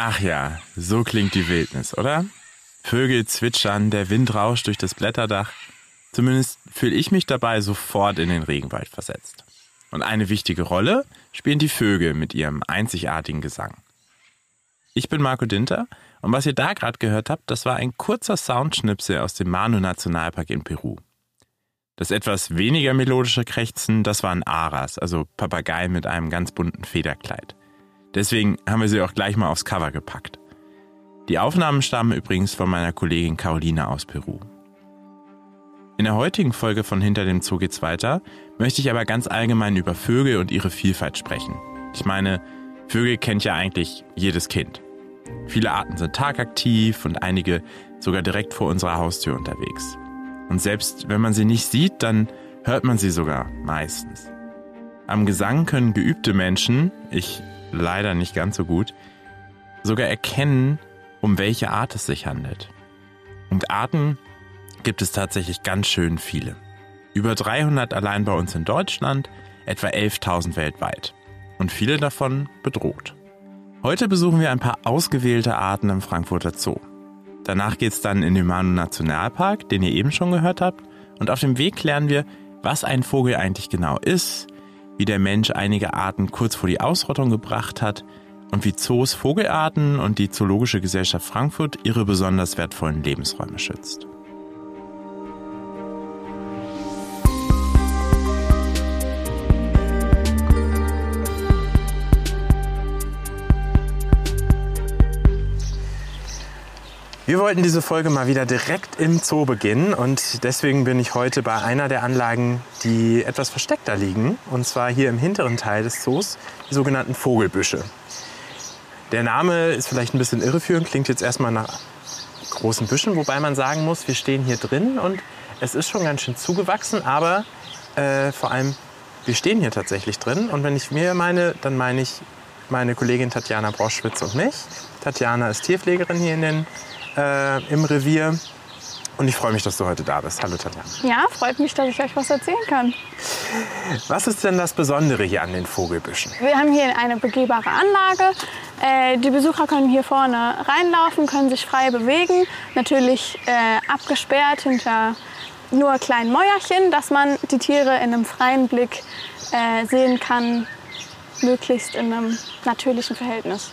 Ach ja, so klingt die Wildnis, oder? Vögel zwitschern, der Wind rauscht durch das Blätterdach. Zumindest fühle ich mich dabei sofort in den Regenwald versetzt. Und eine wichtige Rolle spielen die Vögel mit ihrem einzigartigen Gesang. Ich bin Marco Dinter und was ihr da gerade gehört habt, das war ein kurzer Soundschnipsel aus dem Manu Nationalpark in Peru. Das etwas weniger melodische Krächzen, das waren Aras, also Papagei mit einem ganz bunten Federkleid. Deswegen haben wir sie auch gleich mal aufs Cover gepackt. Die Aufnahmen stammen übrigens von meiner Kollegin Carolina aus Peru. In der heutigen Folge von Hinter dem Zoo geht's weiter, möchte ich aber ganz allgemein über Vögel und ihre Vielfalt sprechen. Ich meine, Vögel kennt ja eigentlich jedes Kind. Viele Arten sind tagaktiv und einige sogar direkt vor unserer Haustür unterwegs. Und selbst wenn man sie nicht sieht, dann hört man sie sogar meistens. Am Gesang können geübte Menschen, ich leider nicht ganz so gut, sogar erkennen, um welche Art es sich handelt. Und Arten gibt es tatsächlich ganz schön viele. Über 300 allein bei uns in Deutschland, etwa 11.000 weltweit. Und viele davon bedroht. Heute besuchen wir ein paar ausgewählte Arten im Frankfurter Zoo. Danach geht's dann in den Manu Nationalpark, den ihr eben schon gehört habt. Und auf dem Weg klären wir, was ein Vogel eigentlich genau ist, wie der Mensch einige Arten kurz vor die Ausrottung gebracht hat und wie Zoos Vogelarten und die Zoologische Gesellschaft Frankfurt ihre besonders wertvollen Lebensräume schützt. Wir wollten diese Folge mal wieder direkt im Zoo beginnen und deswegen bin ich heute bei einer der Anlagen, die etwas versteckter liegen, und zwar hier im hinteren Teil des Zoos, die sogenannten Vogelbüsche. Der Name ist vielleicht ein bisschen irreführend, klingt jetzt erstmal nach großen Büschen, wobei man sagen muss, wir stehen hier drin und es ist schon ganz schön zugewachsen, aber äh, vor allem, wir stehen hier tatsächlich drin und wenn ich mir meine, dann meine ich meine Kollegin Tatjana Broschwitz und mich. Tatjana ist Tierpflegerin hier in den äh, im Revier. Und ich freue mich, dass du heute da bist. Hallo Tatjana. Ja, freut mich, dass ich euch was erzählen kann. Was ist denn das Besondere hier an den Vogelbüschen? Wir haben hier eine begehbare Anlage. Äh, die Besucher können hier vorne reinlaufen, können sich frei bewegen. Natürlich äh, abgesperrt hinter nur kleinen Mäuerchen, dass man die Tiere in einem freien Blick äh, sehen kann, möglichst in einem natürlichen Verhältnis.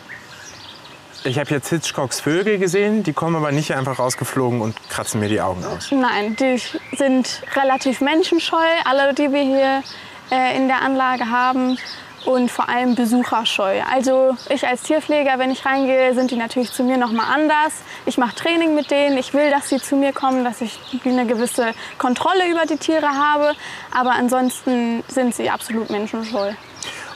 Ich habe jetzt Hitchcocks Vögel gesehen, die kommen aber nicht einfach rausgeflogen und kratzen mir die Augen aus. Nein, die sind relativ menschenscheu, alle, die wir hier äh, in der Anlage haben. Und vor allem besucherscheu. Also ich als Tierpfleger, wenn ich reingehe, sind die natürlich zu mir noch mal anders. Ich mache Training mit denen. Ich will, dass sie zu mir kommen, dass ich eine gewisse Kontrolle über die Tiere habe. Aber ansonsten sind sie absolut menschenscheu.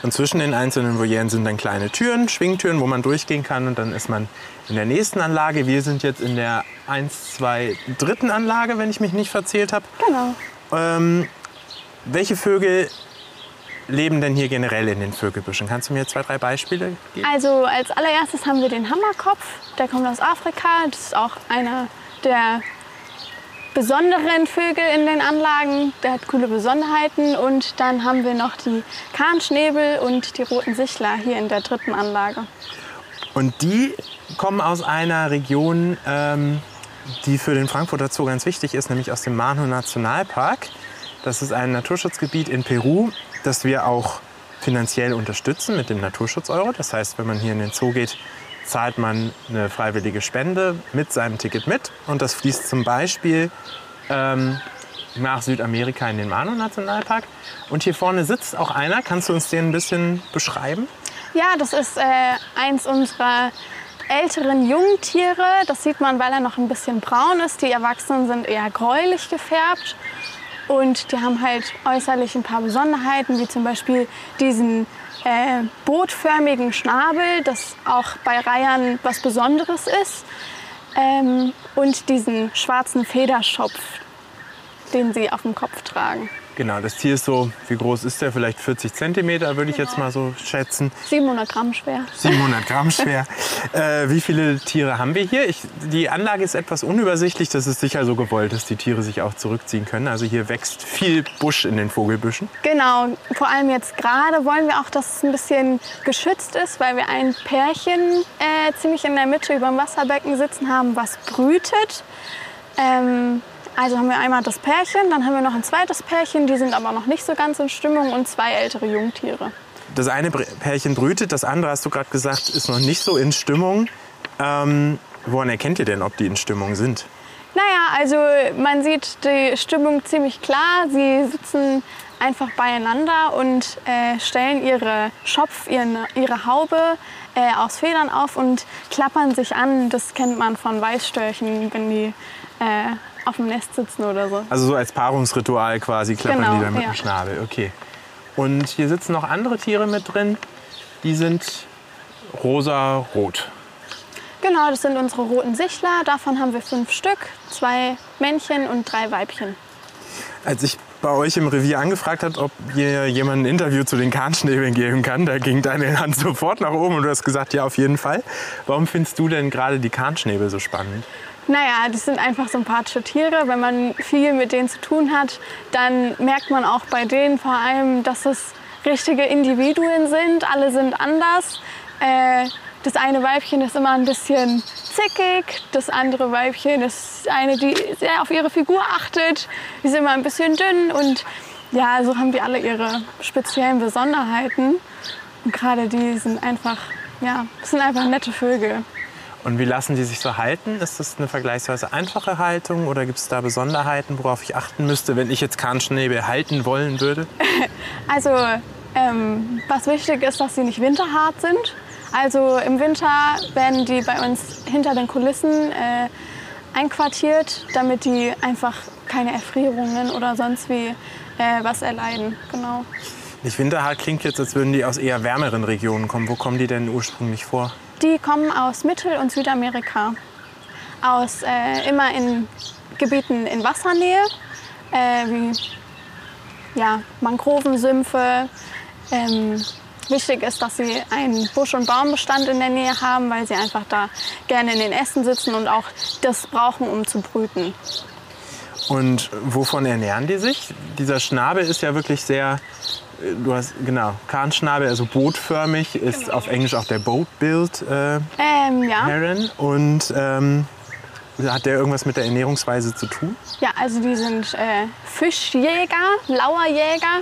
Und zwischen den einzelnen Volieren sind dann kleine Türen, Schwingtüren, wo man durchgehen kann. Und dann ist man in der nächsten Anlage. Wir sind jetzt in der 1, 2, dritten Anlage, wenn ich mich nicht verzählt habe. Genau. Ähm, welche Vögel leben denn hier generell in den Vögelbüschen? Kannst du mir zwei, drei Beispiele geben? Also als allererstes haben wir den Hammerkopf. Der kommt aus Afrika. Das ist auch einer der besonderen Vögel in den Anlagen. Der hat coole Besonderheiten. Und dann haben wir noch die Kahnschnäbel und die roten Sichler hier in der dritten Anlage. Und die kommen aus einer Region, ähm, die für den Frankfurter Zoo ganz wichtig ist, nämlich aus dem Manu Nationalpark. Das ist ein Naturschutzgebiet in Peru, das wir auch finanziell unterstützen mit dem Naturschutz-Euro. Das heißt, wenn man hier in den Zoo geht, zahlt man eine freiwillige Spende mit seinem Ticket mit. Und das fließt zum Beispiel ähm, nach Südamerika in den Manu-Nationalpark. Und hier vorne sitzt auch einer. Kannst du uns den ein bisschen beschreiben? Ja, das ist äh, eins unserer älteren Jungtiere. Das sieht man, weil er noch ein bisschen braun ist. Die Erwachsenen sind eher gräulich gefärbt. Und die haben halt äußerlich ein paar Besonderheiten, wie zum Beispiel diesen äh, bootförmigen Schnabel, das auch bei Reihern was Besonderes ist. Ähm, und diesen schwarzen Federschopf, den sie auf dem Kopf tragen. Genau, das Tier ist so, wie groß ist der? Vielleicht 40 Zentimeter, würde ich jetzt mal so schätzen. 700 Gramm schwer. 700 Gramm schwer. äh, wie viele Tiere haben wir hier? Ich, die Anlage ist etwas unübersichtlich. Das ist sicher so gewollt, dass die Tiere sich auch zurückziehen können. Also hier wächst viel Busch in den Vogelbüschen. Genau, vor allem jetzt gerade wollen wir auch, dass es ein bisschen geschützt ist, weil wir ein Pärchen äh, ziemlich in der Mitte über dem Wasserbecken sitzen haben, was brütet. Ähm, also haben wir einmal das Pärchen, dann haben wir noch ein zweites Pärchen, die sind aber noch nicht so ganz in Stimmung und zwei ältere Jungtiere. Das eine Pärchen brütet, das andere, hast du gerade gesagt, ist noch nicht so in Stimmung. Ähm, woran erkennt ihr denn, ob die in Stimmung sind? Naja, also man sieht die Stimmung ziemlich klar. Sie sitzen einfach beieinander und äh, stellen ihre Schopf, ihren, ihre Haube äh, aus Federn auf und klappern sich an. Das kennt man von Weißstörchen, wenn die äh, auf dem Nest sitzen oder so. Also so als Paarungsritual quasi klappern Genau, die dann mit ja. dem Schnabel. Okay. Und hier sitzen noch andere Tiere mit drin. Die sind rosa-rot. Genau, das sind unsere roten Sichler. Davon haben wir fünf Stück, zwei Männchen und drei Weibchen. Als ich bei euch im Revier angefragt hat, ob ihr jemand ein Interview zu den Kahnschnäbeln geben kann, da ging deine Hand sofort nach oben und du hast gesagt, ja, auf jeden Fall. Warum findest du denn gerade die Kahnschnäbel so spannend? Naja, das sind einfach sympathische Tiere. Wenn man viel mit denen zu tun hat, dann merkt man auch bei denen vor allem, dass es richtige Individuen sind. Alle sind anders. Äh, das eine Weibchen ist immer ein bisschen zickig, das andere Weibchen ist eine, die sehr auf ihre Figur achtet. Die ist immer ein bisschen dünn und ja, so haben die alle ihre speziellen Besonderheiten. Und gerade die sind einfach, ja, sind einfach nette Vögel. Und wie lassen die sich so halten? Ist das eine vergleichsweise einfache Haltung oder gibt es da Besonderheiten, worauf ich achten müsste, wenn ich jetzt Kahnschnäbel halten wollen würde? Also, ähm, was wichtig ist, dass sie nicht winterhart sind. Also im Winter werden die bei uns hinter den Kulissen äh, einquartiert, damit die einfach keine Erfrierungen oder sonst wie äh, was erleiden. Genau. Nicht winterhart klingt jetzt, als würden die aus eher wärmeren Regionen kommen. Wo kommen die denn ursprünglich vor? Die kommen aus Mittel- und Südamerika. Aus äh, immer in Gebieten in Wassernähe, äh, wie ja, Mangrovensümpfe. Ähm, wichtig ist, dass sie einen Busch- und Baumbestand in der Nähe haben, weil sie einfach da gerne in den Ästen sitzen und auch das brauchen, um zu brüten. Und wovon ernähren die sich? Dieser Schnabel ist ja wirklich sehr, du hast, genau, Kahnschnabel, also bootförmig, ist auf Englisch auch der Boat-Build äh, Ähm, ja. Heron. Und ähm, hat der irgendwas mit der Ernährungsweise zu tun? ja, also die sind äh, Fischjäger, Lauerjäger.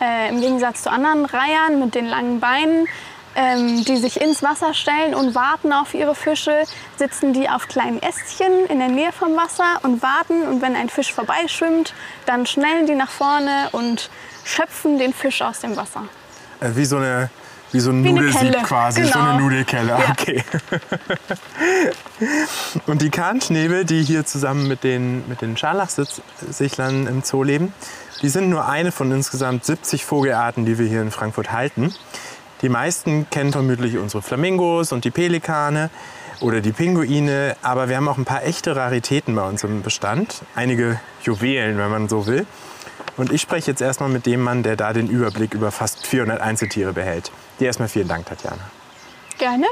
Äh, Im Gegensatz zu anderen Reihern mit den langen Beinen, ähm, die sich ins Wasser stellen und warten auf ihre Fische, sitzen die auf kleinen Ästchen in der Nähe vom Wasser und warten. Und wenn ein Fisch vorbeischwimmt, dann schnellen die nach vorne und schöpfen den Fisch aus dem Wasser. Äh, wie so eine, wie so ein Wie Nudelsieb quasi, so Genau. eine Nudelkelle. Ja. Okay. Und die Kahnschnäbel, die hier zusammen mit den, mit den Scharlachsichlern im Zoo leben, die sind nur eine von insgesamt 70 Vogelarten, die wir hier in Frankfurt halten. Die meisten kennen vermutlich unsere Flamingos und die Pelikane oder die Pinguine, aber wir haben auch ein paar echte Raritäten bei uns im Bestand. Einige Juwelen, wenn man so will. Und ich spreche jetzt erstmal mit dem Mann, der da den Überblick über fast 400 Einzeltiere behält. Dir erstmal vielen Dank, Tatjana. Gerne.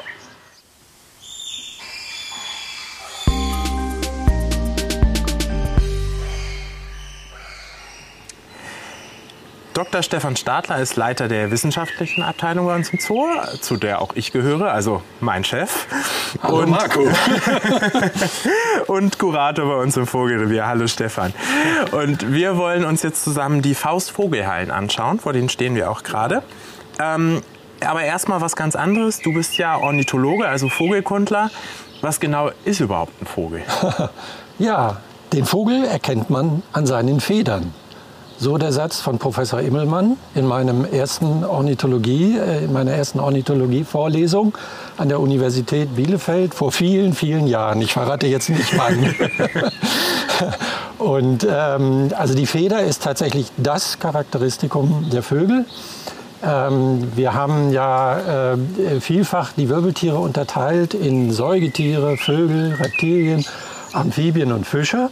Dr. Stefan Stadler ist Leiter der wissenschaftlichen Abteilung bei uns im Zoo, zu der auch ich gehöre, also mein Chef. Hallo und, Marco. und Kurator bei uns im Vogelrevier. Hallo Stefan. Und wir wollen uns jetzt zusammen die Faustvogelhallen anschauen, vor denen stehen wir auch gerade. Ähm, aber erstmal was ganz anderes. Du bist ja Ornithologe, also Vogelkundler. Was genau ist überhaupt ein Vogel? Ja, den Vogel erkennt man an seinen Federn. So der Satz von Professor Immelmann in meinem ersten Ornithologie, äh, in meiner ersten Ornithologie-Vorlesung an der Universität Bielefeld vor vielen, vielen Jahren. Ich verrate jetzt nicht wann. Und ähm, also die Feder ist tatsächlich das Charakteristikum der Vögel. Ähm, wir haben ja äh, vielfach die Wirbeltiere unterteilt in Säugetiere, Vögel, Reptilien, Amphibien und Fische.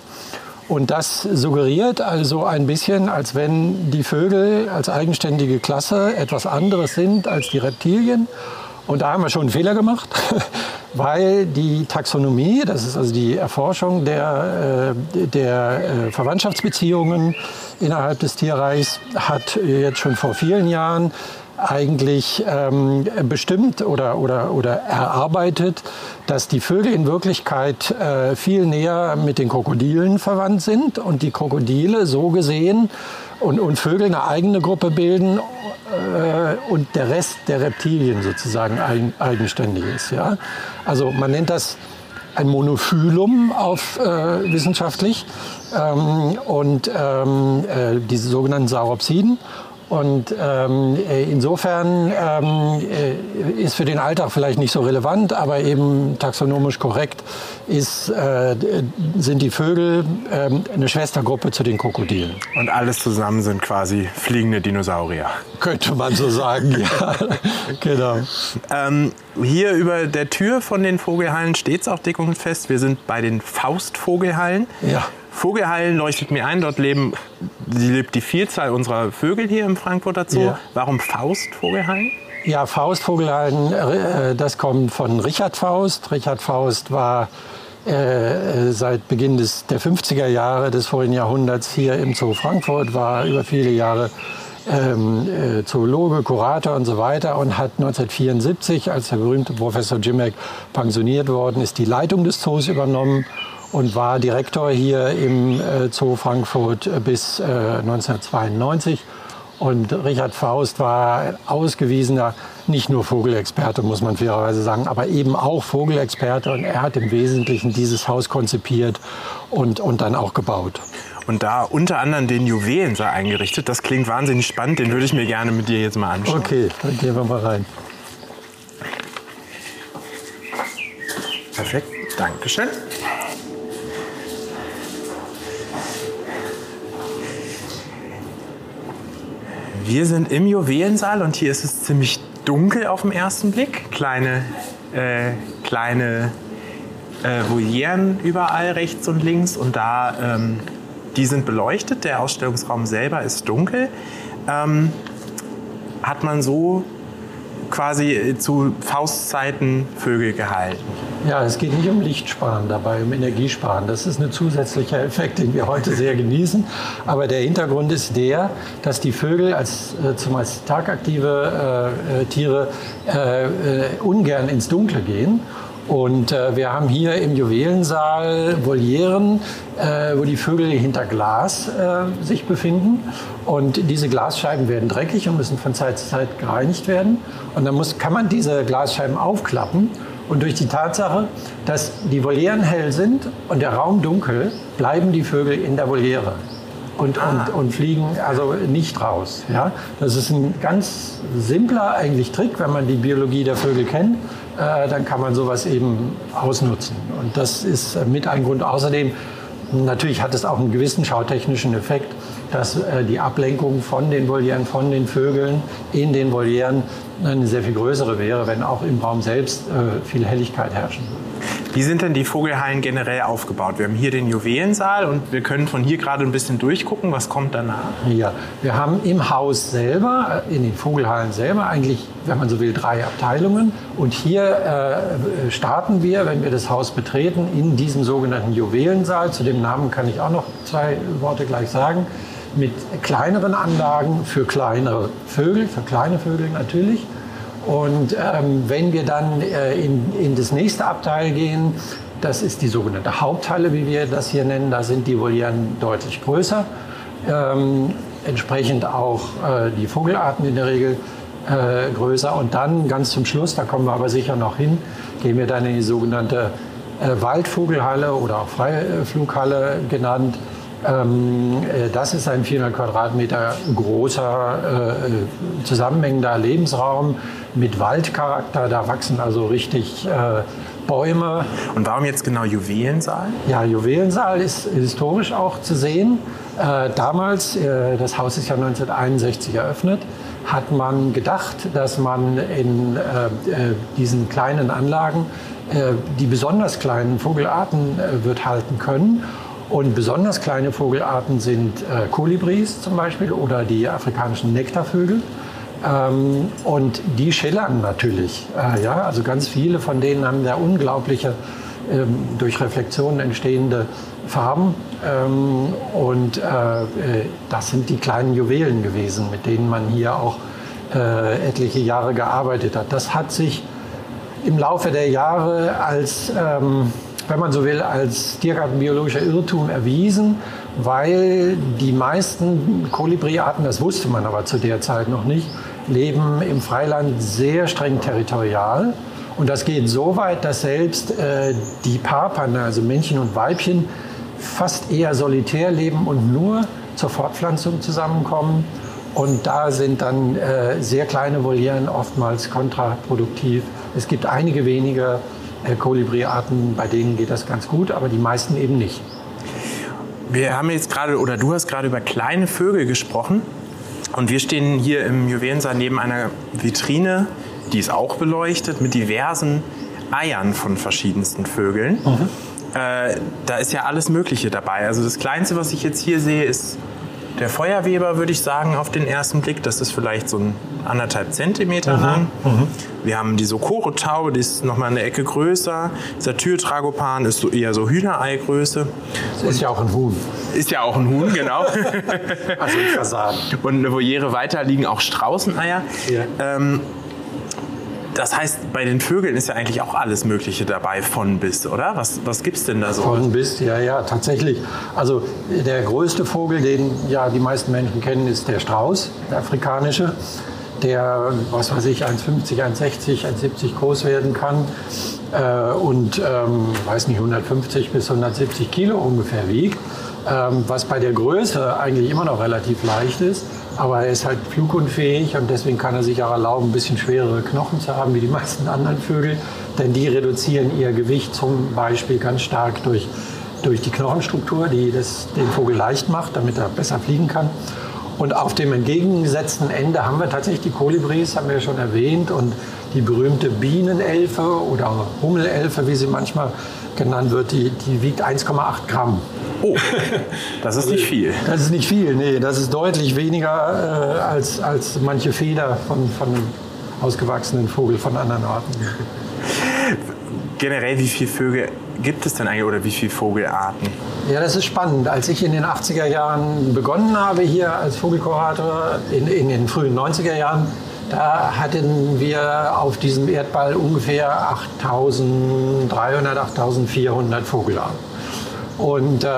Und das suggeriert also ein bisschen, als wenn die Vögel als eigenständige Klasse etwas anderes sind als die Reptilien. Und da haben wir schon einen Fehler gemacht, weil die Taxonomie, das ist also die Erforschung der, äh, der äh, Verwandtschaftsbeziehungen innerhalb des Tierreichs, hat jetzt schon vor vielen Jahren eigentlich ähm, bestimmt oder, oder, oder erarbeitet, dass die Vögel in Wirklichkeit äh, viel näher mit den Krokodilen verwandt sind und die Krokodile so gesehen und, und Vögel eine eigene Gruppe bilden äh, und der Rest der Reptilien sozusagen eigen, eigenständig ist. Ja? Also man nennt das ein Monophylum auf äh, wissenschaftlich ähm, und ähm, äh, diese sogenannten Sauropsiden. Und ähm, äh, insofern ähm, äh, ist für den Alltag vielleicht nicht so relevant, aber eben taxonomisch korrekt ist, äh, sind die Vögel äh, eine Schwestergruppe zu den Krokodilen. Und alles zusammen sind quasi fliegende Dinosaurier. Könnte man so sagen, ja. genau. Ähm, hier über der Tür von den Vogelhallen steht es auch dick und fest. Wir sind bei den Faustvogelhallen. Ja. Vogelhallen leuchtet mir ein, dort leben, lebt die Vielzahl unserer Vögel hier im Frankfurter Zoo. Ja. Warum Faustvogelhallen? Ja, Faustvogelhallen, äh, das kommt von Richard Faust. Richard Faust war äh, seit Beginn des, der 50er Jahre des vorigen Jahrhunderts hier im Zoo Frankfurt, war über viele Jahre ähm, äh, Zoologe, Kurator und so weiter und hat 1974, als der berühmte Professor Jimmeck pensioniert worden ist, die Leitung des Zoos übernommen und war Direktor hier im äh, Zoo Frankfurt äh, bis 1992. Und Richard Faust war ausgewiesener, nicht nur Vogelexperte, muss man fairerweise sagen, aber eben auch Vogelexperte. Und er hat im Wesentlichen dieses Haus konzipiert und, und dann auch gebaut. Und da unter anderem den Juwelensaal eingerichtet. Das klingt wahnsinnig spannend. Den würde ich mir gerne mit dir jetzt mal anschauen. Okay, dann gehen wir mal rein. Perfekt. Dankeschön. Wir sind im Juwelensaal und hier ist es ziemlich dunkel auf den ersten Blick. Kleine, äh, kleine äh, Volieren überall rechts und links und da, ähm, die sind beleuchtet. Der Ausstellungsraum selber ist dunkel. Ähm, hat man so quasi zu Faustzeiten Vögel gehalten. Ja, es geht nicht um Lichtsparen dabei, um Energiesparen. Das ist ein zusätzlicher Effekt, den wir heute sehr genießen. Aber der Hintergrund ist der, dass die Vögel als äh, zumeist tagaktive äh, äh, Tiere äh, äh, ungern ins Dunkle gehen. Und äh, wir haben hier im Juwelensaal Volieren, äh, wo die Vögel hinter Glas äh, sich befinden. Und diese Glasscheiben werden dreckig und müssen von Zeit zu Zeit gereinigt werden. Und dann muss, kann man diese Glasscheiben aufklappen. Und durch die Tatsache, dass die Volieren hell sind und der Raum dunkel, bleiben die Vögel in der Voliere und, und, und fliegen also nicht raus. Ja? Das ist ein ganz simpler eigentlich Trick, wenn man die Biologie der Vögel kennt. Äh, dann kann man sowas eben ausnutzen. Und das ist mit ein Grund. Außerdem, natürlich hat es auch einen gewissen schautechnischen Effekt, dass äh, die Ablenkung von den Volieren, von den Vögeln in den Volieren eine sehr viel größere wäre, wenn auch im Raum selbst äh, viel Helligkeit herrschen würde. Wie sind denn die Vogelhallen generell aufgebaut? Wir haben hier den Juwelensaal und wir können von hier gerade ein bisschen durchgucken. Was kommt danach? Ja, wir haben im Haus selber, in den Vogelhallen selber eigentlich, wenn man so will, drei Abteilungen. Und hier äh, starten wir, wenn wir das Haus betreten, in diesem sogenannten Juwelensaal. Zu dem Namen kann ich auch noch zwei Worte gleich sagen mit kleineren Anlagen für kleinere Vögel, für kleine Vögel natürlich. Und ähm, wenn wir dann äh, in, in das nächste Abteil gehen, das ist die sogenannte Haupthalle, wie wir das hier nennen, da sind die Volieren deutlich größer. Ähm, entsprechend auch äh, die Vogelarten in der Regel äh, größer. Und dann ganz zum Schluss, da kommen wir aber sicher noch hin, gehen wir dann in die sogenannte äh, Waldvogelhalle oder auch Freiflughalle genannt. Ähm, äh, das ist ein 400 Quadratmeter großer, äh, zusammenhängender Lebensraum mit Waldcharakter. Da wachsen also richtig äh, Bäume. Und warum jetzt genau Juwelensaal? Ja, Juwelensaal ist historisch auch zu sehen. Damals, das Haus ist ja 1961 eröffnet, hat man gedacht, dass man in diesen kleinen Anlagen die besonders kleinen Vogelarten wird halten können Und besonders kleine Vogelarten sind äh, Kolibris zum Beispiel oder die afrikanischen Nektarvögel. Ähm, und die schillern natürlich. Äh, ja? Also ganz viele von denen haben da unglaubliche, ähm, durch Reflexionen entstehende Farben. Ähm, und äh, äh, das sind die kleinen Juwelen gewesen, mit denen man hier auch äh, etliche Jahre gearbeitet hat. Das hat sich im Laufe der Jahre als, ähm, wenn man so will, als tiergartenbiologischer Irrtum erwiesen, weil die meisten Kolibriarten, das wusste man aber zu der Zeit noch nicht, leben im Freiland sehr streng territorial. Und das geht so weit, dass selbst äh, die Papan, also Männchen und Weibchen, fast eher solitär leben und nur zur Fortpflanzung zusammenkommen. Und da sind dann äh, sehr kleine Volieren oftmals kontraproduktiv. Es gibt einige wenige äh, Kolibriarten, bei denen geht das ganz gut, aber die meisten eben nicht. Wir haben jetzt gerade, oder du hast gerade über kleine Vögel gesprochen. Und wir stehen hier im Juwelensaal neben einer Vitrine, die ist auch beleuchtet, mit diversen Eiern von verschiedensten Vögeln. Mhm. Äh, da ist ja alles Mögliche dabei. Also das Kleinste, was ich jetzt hier sehe, ist der Feuerweber, würde ich sagen, auf den ersten Blick. Das ist vielleicht so ein anderthalb Zentimeter mhm. lang. Mhm. Wir haben die Sokoro-Taube, die ist nochmal eine Ecke größer. Satyrtragopan ist so eher so Hühnereigröße. Ist ja auch ein Huhn. Ist ja auch ein Huhn, genau. also ein Fasan. Und eine Voliere weiter liegen auch Straußeneier. Ja. Ähm, das heißt, bei den Vögeln ist ja eigentlich auch alles Mögliche dabei, von bis, oder? Was, was gibt es denn da so? Von bis, ja, ja, tatsächlich. Also der größte Vogel, den ja die meisten Menschen kennen, ist der Strauß, der afrikanische, der, was weiß ich, 1,50, 1,60, 1,70 groß werden kann äh, und, ähm, weiß nicht, 150 bis 170 Kilo ungefähr wiegt, ähm, was bei der Größe eigentlich immer noch relativ leicht ist. Aber er ist halt flugunfähig und deswegen kann er sich auch erlauben, ein bisschen schwerere Knochen zu haben wie die meisten anderen Vögel. Denn die reduzieren ihr Gewicht zum Beispiel ganz stark durch, durch die Knochenstruktur, die das den Vogel leicht macht, damit er besser fliegen kann. Und auf dem entgegengesetzten Ende haben wir tatsächlich die Kolibris, haben wir schon erwähnt, und die berühmte Bienenelfe oder Hummelelfe, wie sie manchmal genannt wird, die, die wiegt 1,8 Gramm. Oh, das ist nicht viel. Das ist nicht viel, nee. Das ist deutlich weniger äh, als, als manche Feder von, von ausgewachsenen Vogel von anderen Arten. Generell, wie viele Vögel gibt es denn eigentlich oder wie viele Vogelarten? Ja, das ist spannend. Als ich in den 80er Jahren begonnen habe hier als Vogelkurator, in, in den frühen 90er Jahren, da hatten wir auf diesem Erdball ungefähr 8300, 8400 Vogelarten. Und äh,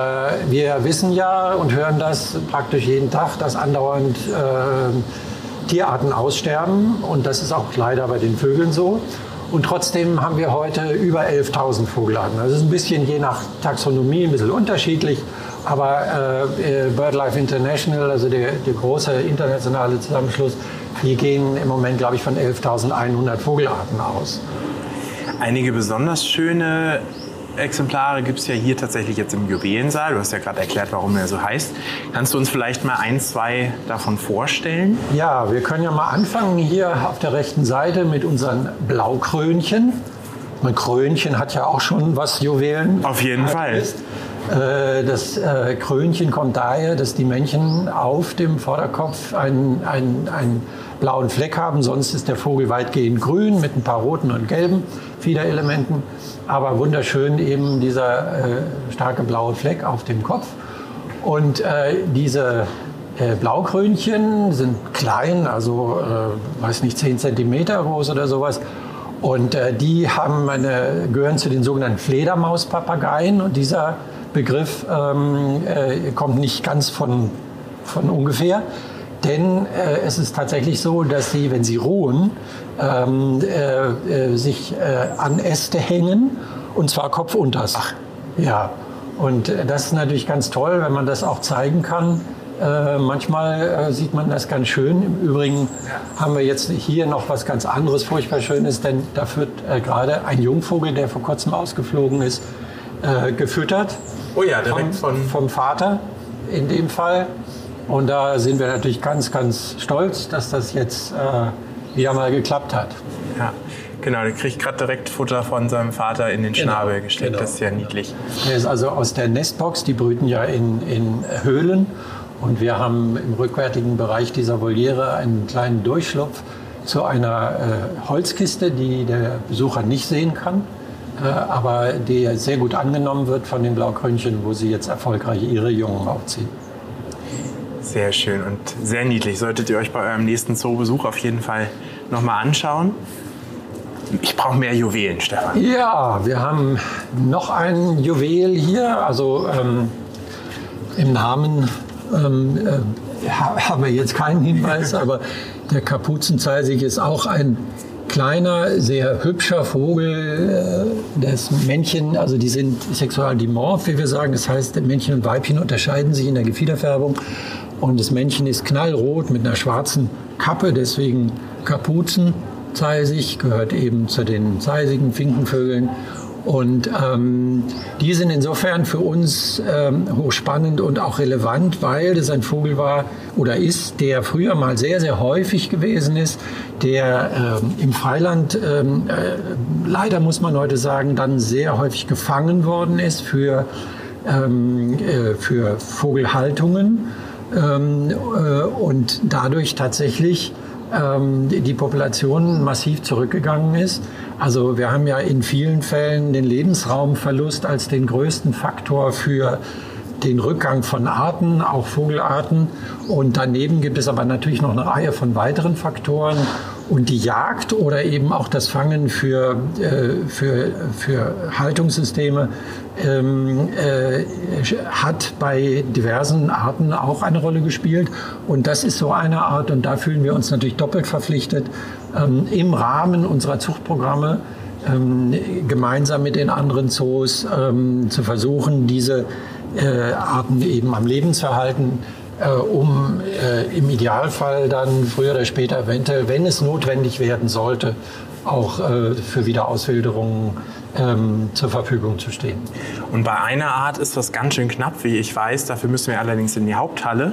wir wissen ja und hören das praktisch jeden Tag, dass andauernd äh, Tierarten aussterben. Und das ist auch leider bei den Vögeln so. Und trotzdem haben wir heute über 11.000 Vogelarten. Das ist ein bisschen je nach Taxonomie ein bisschen unterschiedlich. Aber äh, äh BirdLife International, also der, der große internationale Zusammenschluss, die gehen im Moment, glaube ich, von 11.100 Vogelarten aus. Einige besonders schöne Exemplare gibt es ja hier tatsächlich jetzt im Juwelensaal. Du hast ja gerade erklärt, warum er so heißt. Kannst du uns vielleicht mal ein, zwei davon vorstellen? Ja, wir können ja mal anfangen hier auf der rechten Seite mit unseren Blaukrönchen. Mein Krönchen hat ja auch schon was Juwelen. Auf jeden Fall. Ist. Äh, das äh, Krönchen kommt daher, dass die Männchen auf dem Vorderkopf einen, einen, einen blauen Fleck haben. Sonst ist der Vogel weitgehend grün mit ein paar roten und gelben Fiederelementen. Aber wunderschön eben dieser äh, starke blaue Fleck auf dem Kopf. Und diese Blaukrönchen sind klein, also weiß nicht, 10 cm groß oder sowas. Und äh, die haben eine, gehören zu den sogenannten Fledermauspapageien. Und dieser Begriff ähm, äh, kommt nicht ganz von, von ungefähr. Denn äh, es ist tatsächlich so, dass sie, wenn sie ruhen, ähm, äh, äh, sich äh, an Äste hängen und zwar kopfunterst. Ach. Ja, und äh, das ist natürlich ganz toll, wenn man das auch zeigen kann. Äh, manchmal sieht man das ganz schön. Im Übrigen haben wir jetzt hier noch was ganz anderes, furchtbar Schönes, denn da wird gerade ein Jungvogel, der vor kurzem ausgeflogen ist, gefüttert. Oh ja, direkt vom, von vom Vater in dem Fall. Und da sind wir natürlich ganz, ganz stolz, dass das jetzt äh, wieder mal geklappt hat. Ja. Genau, der kriegt gerade direkt Futter von seinem Vater in den genau, Schnabel gesteckt. Genau. Das ist ja niedlich. Der ist also aus der Nestbox, die brüten ja in, in Höhlen. Und wir haben im rückwärtigen Bereich dieser Voliere einen kleinen Durchschlupf zu einer äh, Holzkiste, die der Besucher nicht sehen kann, aber die sehr gut angenommen wird von den Blaukrönchen, wo sie jetzt erfolgreich ihre Jungen aufziehen. Sehr schön und sehr niedlich. Solltet ihr euch bei eurem nächsten Zoobesuch auf jeden Fall nochmal anschauen. Ich brauche mehr Juwelen, Stefan. Ja, wir haben noch ein Juwel hier. Also ähm, im Namen ähm, äh, haben wir jetzt keinen Hinweis, aber der Kapuzenzeisig ist auch ein kleiner, sehr hübscher Vogel. Äh, das Männchen, also die sind sexual dimorph, wie wir sagen. Das heißt, Männchen und Weibchen unterscheiden sich in der Gefiederfärbung. Und das Männchen ist knallrot mit einer schwarzen Kappe, deswegen Kapuzenzeisig, gehört eben zu den zeisigen Finkenvögeln. Und ähm, die sind insofern für uns ähm, hochspannend und auch relevant, weil das ein Vogel war oder ist, der früher mal sehr, sehr häufig gewesen ist, der ähm, im Freiland, ähm, äh, leider muss man heute sagen, dann sehr häufig gefangen worden ist für, ähm, äh, für Vogelhaltungen ähm, äh, und dadurch tatsächlich die Population massiv zurückgegangen ist. Also wir haben ja in vielen Fällen den Lebensraumverlust als den größten Faktor für den Rückgang von Arten, auch Vogelarten. Und daneben gibt es aber natürlich noch eine Reihe von weiteren Faktoren. Und die Jagd oder eben auch das Fangen für, äh, für, für Haltungssysteme ähm, äh, hat bei diversen Arten auch eine Rolle gespielt. Und das ist so eine Art, und da fühlen wir uns natürlich doppelt verpflichtet, ähm, im Rahmen unserer Zuchtprogramme ähm, gemeinsam mit den anderen Zoos ähm, zu versuchen, diese äh, Arten eben am Leben zu erhalten um äh, im Idealfall dann früher oder später eventuell, wenn es notwendig werden sollte, auch äh, für Wiederauswilderungen ähm, zur Verfügung zu stehen. Und bei einer Art ist das ganz schön knapp, wie ich weiß. Dafür müssen wir allerdings in die Haupthalle.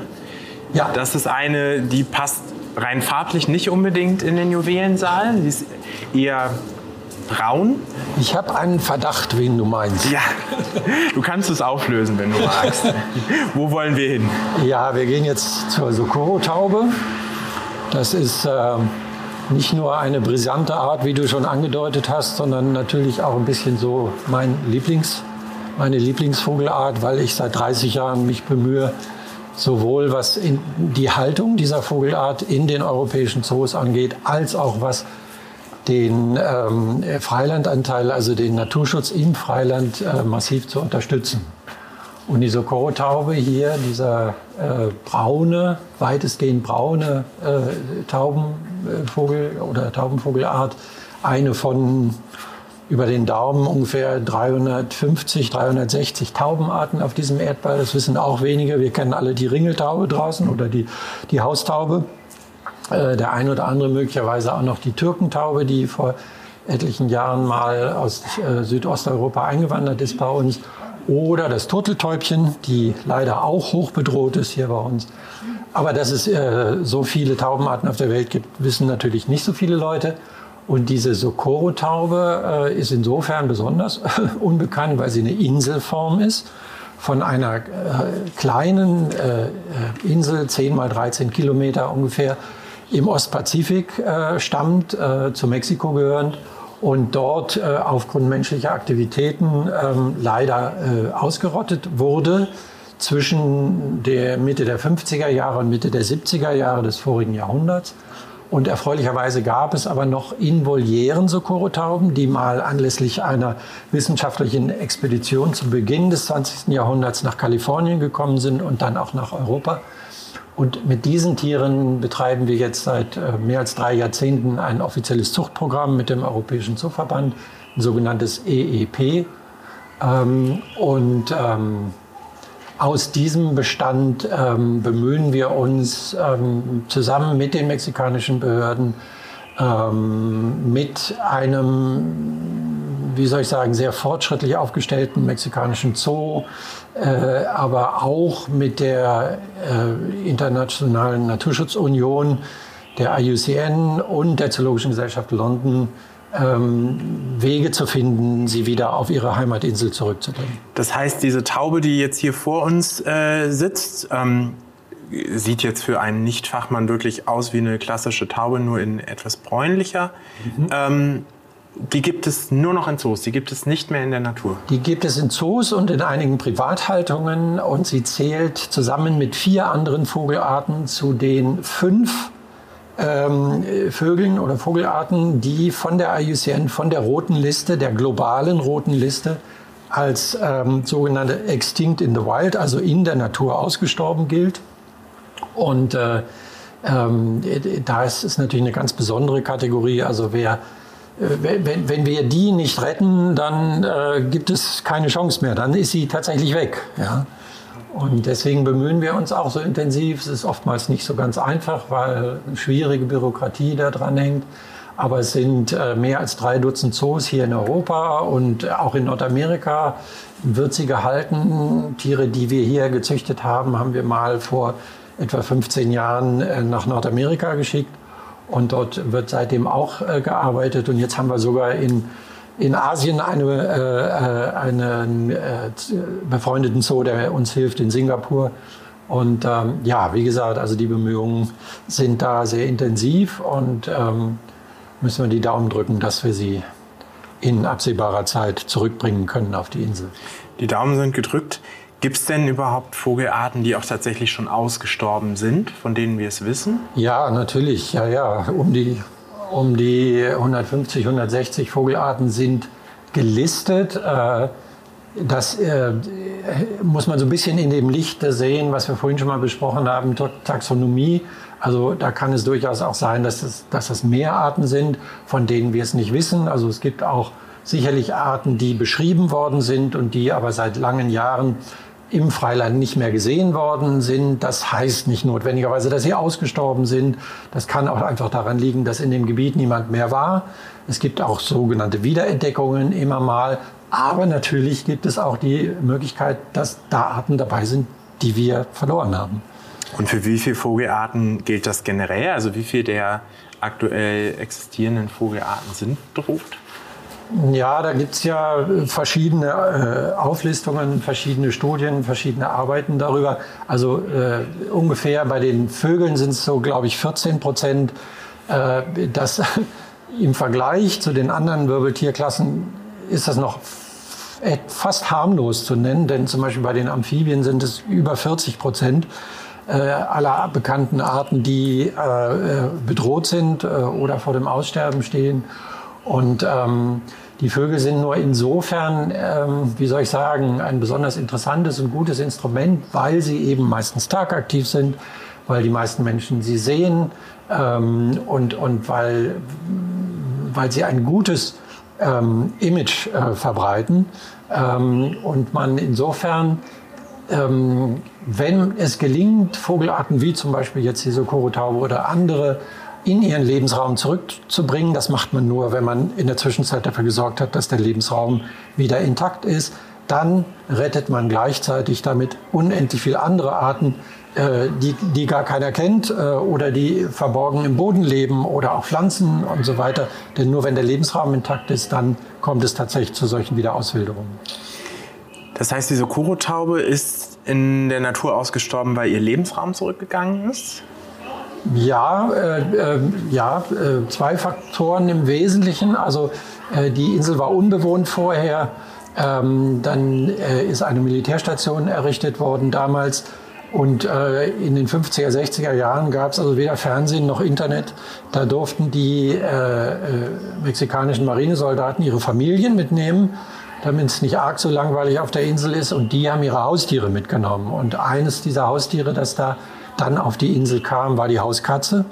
Ja. Das ist eine, die passt rein farblich nicht unbedingt in den Juwelensaal. Die ist eher braun. Ich habe einen Verdacht, wen du meinst. Ja, du kannst es auflösen, wenn du magst. Wo wollen wir hin? Ja, wir gehen jetzt zur Socorro-Taube. Das ist äh, nicht nur eine brisante Art, wie du schon angedeutet hast, sondern natürlich auch ein bisschen so mein Lieblings, meine Lieblingsvogelart, weil ich seit 30 Jahren mich bemühe, sowohl was die Haltung dieser Vogelart in den europäischen Zoos angeht, als auch was den ähm, Freilandanteil, also den Naturschutz im Freiland äh, massiv zu unterstützen. Und die Socorro-Taube hier, dieser äh, braune, weitestgehend braune äh, Taubenvogel oder Taubenvogelart, eine von über den Daumen ungefähr 350, 360 Taubenarten auf diesem Erdball. Das wissen auch wenige. Wir kennen alle die Ringeltaube draußen oder die, die Haustaube. Äh, der eine oder andere möglicherweise auch noch die Türkentaube, die vor etlichen Jahren mal aus äh, Südosteuropa eingewandert ist bei uns. Oder das Turteltäubchen, die leider auch hoch bedroht ist hier bei uns. Aber dass es äh, so viele Taubenarten auf der Welt gibt, wissen natürlich nicht so viele Leute. Und diese Socorro-Taube ist insofern besonders unbekannt, weil sie eine Inselform ist. Von einer äh, kleinen äh, Insel, 10 mal 13 Kilometer ungefähr, im Ostpazifik äh, stammt, äh, zu Mexiko gehörend und dort äh, aufgrund menschlicher Aktivitäten ähm, leider äh, ausgerottet wurde zwischen der Mitte der 50er Jahre und Mitte der 70er Jahre des vorigen Jahrhunderts. Und erfreulicherweise gab es aber noch in Volieren Socorro-Tauben, die mal anlässlich einer wissenschaftlichen Expedition zu Beginn des 20. Jahrhunderts nach Kalifornien gekommen sind und dann auch nach Europa und mit diesen Tieren betreiben wir jetzt seit äh, mehr als drei Jahrzehnten ein offizielles Zuchtprogramm mit dem Europäischen Zuchtverband, ein sogenanntes EEP. Ähm, und ähm, aus diesem Bestand ähm, bemühen wir uns zusammen mit den mexikanischen Behörden, mit einem, wie soll ich sagen, sehr fortschrittlich aufgestellten mexikanischen Zoo, äh, aber auch mit der äh, Internationalen Naturschutzunion, der IUCN und der Zoologischen Gesellschaft London ähm, Wege zu finden, sie wieder auf ihre Heimatinsel zurückzubringen. Das heißt, diese Taube, die jetzt hier vor uns äh, sitzt, ähm, sieht jetzt für einen Nichtfachmann wirklich aus wie eine klassische Taube, nur in etwas bräunlicher. Mhm. Ähm, die gibt es nur noch in Zoos, die gibt es nicht mehr in der Natur. Die gibt es in Zoos und in einigen Privathaltungen und sie zählt zusammen mit vier anderen Vogelarten zu den fünf ähm, Vögeln oder Vogelarten, die von der IUCN, von der roten Liste, der globalen roten Liste, als ähm, sogenannte Extinct in the Wild, also in der Natur ausgestorben gilt. Und äh, ähm, da ist es natürlich eine ganz besondere Kategorie. Also wer, wenn, wenn wir die nicht retten, dann äh, gibt es keine Chance mehr. Dann ist sie tatsächlich weg. Ja? Und deswegen bemühen wir uns auch so intensiv. Es ist oftmals nicht so ganz einfach, weil schwierige Bürokratie da dran hängt. Aber es sind äh, mehr als drei Dutzend Zoos hier in Europa und auch in Nordamerika wird sie gehalten. Tiere, die wir hier gezüchtet haben, haben wir mal vor etwa 15 Jahren äh, nach Nordamerika geschickt. Und dort wird seitdem auch äh, gearbeitet. Und jetzt haben wir sogar in in Asien eine, äh, äh, einen äh, befreundeten Zoo, der uns hilft in Singapur. Und ähm, ja, wie gesagt, also die Bemühungen sind da sehr intensiv und ähm, müssen wir die Daumen drücken, dass wir sie in absehbarer Zeit zurückbringen können auf die Insel. Die Daumen sind gedrückt. Gibt es denn überhaupt Vogelarten, die auch tatsächlich schon ausgestorben sind, von denen wir es wissen? Ja, natürlich. Ja, ja. Um die um die 150, 160 Vogelarten sind gelistet. Äh, das äh, muss man so ein bisschen in dem Licht sehen, was wir vorhin schon mal besprochen haben, Taxonomie. Also da kann es durchaus auch sein, dass das, dass das mehr Arten sind, von denen wir es nicht wissen. Also es gibt auch sicherlich Arten, die beschrieben worden sind und die aber seit langen Jahren im Freiland nicht mehr gesehen worden sind. Das heißt nicht notwendigerweise, dass sie ausgestorben sind. Das kann auch einfach daran liegen, dass in dem Gebiet niemand mehr war. Es gibt auch sogenannte Wiederentdeckungen immer mal. Aber natürlich gibt es auch die Möglichkeit, dass da Arten dabei sind, die wir verloren haben. Und für wie viele Vogelarten gilt das generell? Also wie viele der aktuell existierenden Vogelarten sind bedroht? Ja, da gibt es ja verschiedene äh, Auflistungen, verschiedene Studien, verschiedene Arbeiten darüber. Also äh, ungefähr bei den Vögeln sind es so, glaube ich, 14 Prozent. Äh, das im Vergleich zu den anderen Wirbeltierklassen ist das noch fast harmlos zu nennen, denn zum Beispiel bei den Amphibien sind es über 40 Prozent äh, aller bekannten Arten, die äh, äh, bedroht sind oder vor dem Aussterben stehen. Und ähm, die Vögel sind nur insofern, ähm, wie soll ich sagen, ein besonders interessantes und gutes Instrument, weil sie eben meistens tagaktiv sind, weil die meisten Menschen sie sehen ähm, und, und weil, weil sie ein gutes ähm, Image äh, verbreiten. Ähm, und man insofern ähm, wenn es gelingt, Vogelarten wie zum Beispiel jetzt diese Korotaube oder andere in ihren Lebensraum zurückzubringen. Das macht man nur, wenn man in der Zwischenzeit dafür gesorgt hat, dass der Lebensraum wieder intakt ist. Dann rettet man gleichzeitig damit unendlich viele andere Arten, äh, die, die gar keiner kennt äh, oder die verborgen im Boden leben oder auch Pflanzen und so weiter. Denn nur wenn der Lebensraum intakt ist, dann kommt es tatsächlich zu solchen Wiederauswilderungen. Das heißt, diese Kurotaube ist in der Natur ausgestorben, weil ihr Lebensraum zurückgegangen ist? Ja, äh, äh, ja äh, zwei Faktoren im Wesentlichen. Also äh, die Insel war unbewohnt vorher. Ähm, dann äh, ist eine Militärstation errichtet worden damals. Und äh, in den 50er, 60er Jahren gab es also weder Fernsehen noch Internet. Da durften die mexikanischen Marinesoldaten ihre Familien mitnehmen damit es nicht arg so langweilig auf der Insel ist. Und die haben ihre Haustiere mitgenommen. Und eines dieser Haustiere, das da dann auf die Insel kam, war die Hauskatze.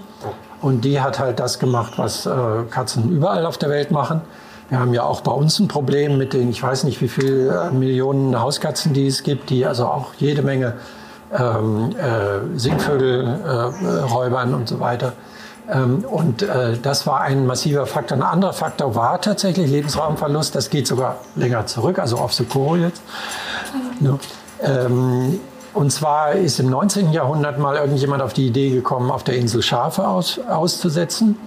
Und die hat halt das gemacht, was äh, Katzen überall auf der Welt machen. Wir haben ja auch bei uns ein Problem mit den, ich weiß nicht, wie viele äh, Millionen Hauskatzen, die es gibt, die also auch jede Menge ähm, äh, Singvögel äh, räubern und so weiter. Ähm, und äh, das war ein massiver Faktor. Ein anderer Faktor war tatsächlich Lebensraumverlust. Das geht sogar länger zurück, also auf Socorro jetzt. Ja. Ähm, und zwar ist im 19. Jahrhundert mal irgendjemand auf die Idee gekommen, auf der Insel Schafe aus, auszusetzen.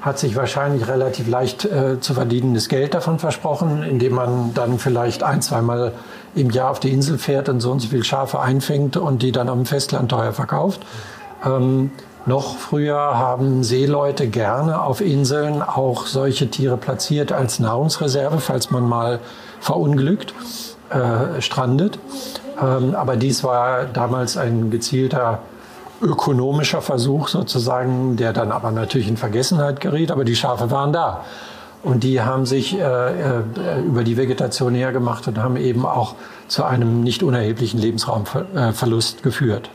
hat sich wahrscheinlich relativ leicht äh, zu verdienendes Geld davon versprochen, indem man dann vielleicht ein, zweimal im Jahr auf die Insel fährt und so und so viel Schafe einfängt und die dann am Festland teuer verkauft. Ähm, noch früher haben Seeleute gerne auf Inseln auch solche Tiere platziert als Nahrungsreserve, falls man mal verunglückt, äh, strandet. Ähm, aber dies war damals ein gezielter ökonomischer Versuch sozusagen, der dann aber natürlich in Vergessenheit geriet. Aber die Schafe waren da. Und die haben sich äh, äh, über die Vegetation hergemacht und haben eben auch zu einem nicht unerheblichen Lebensraumverlust geführt.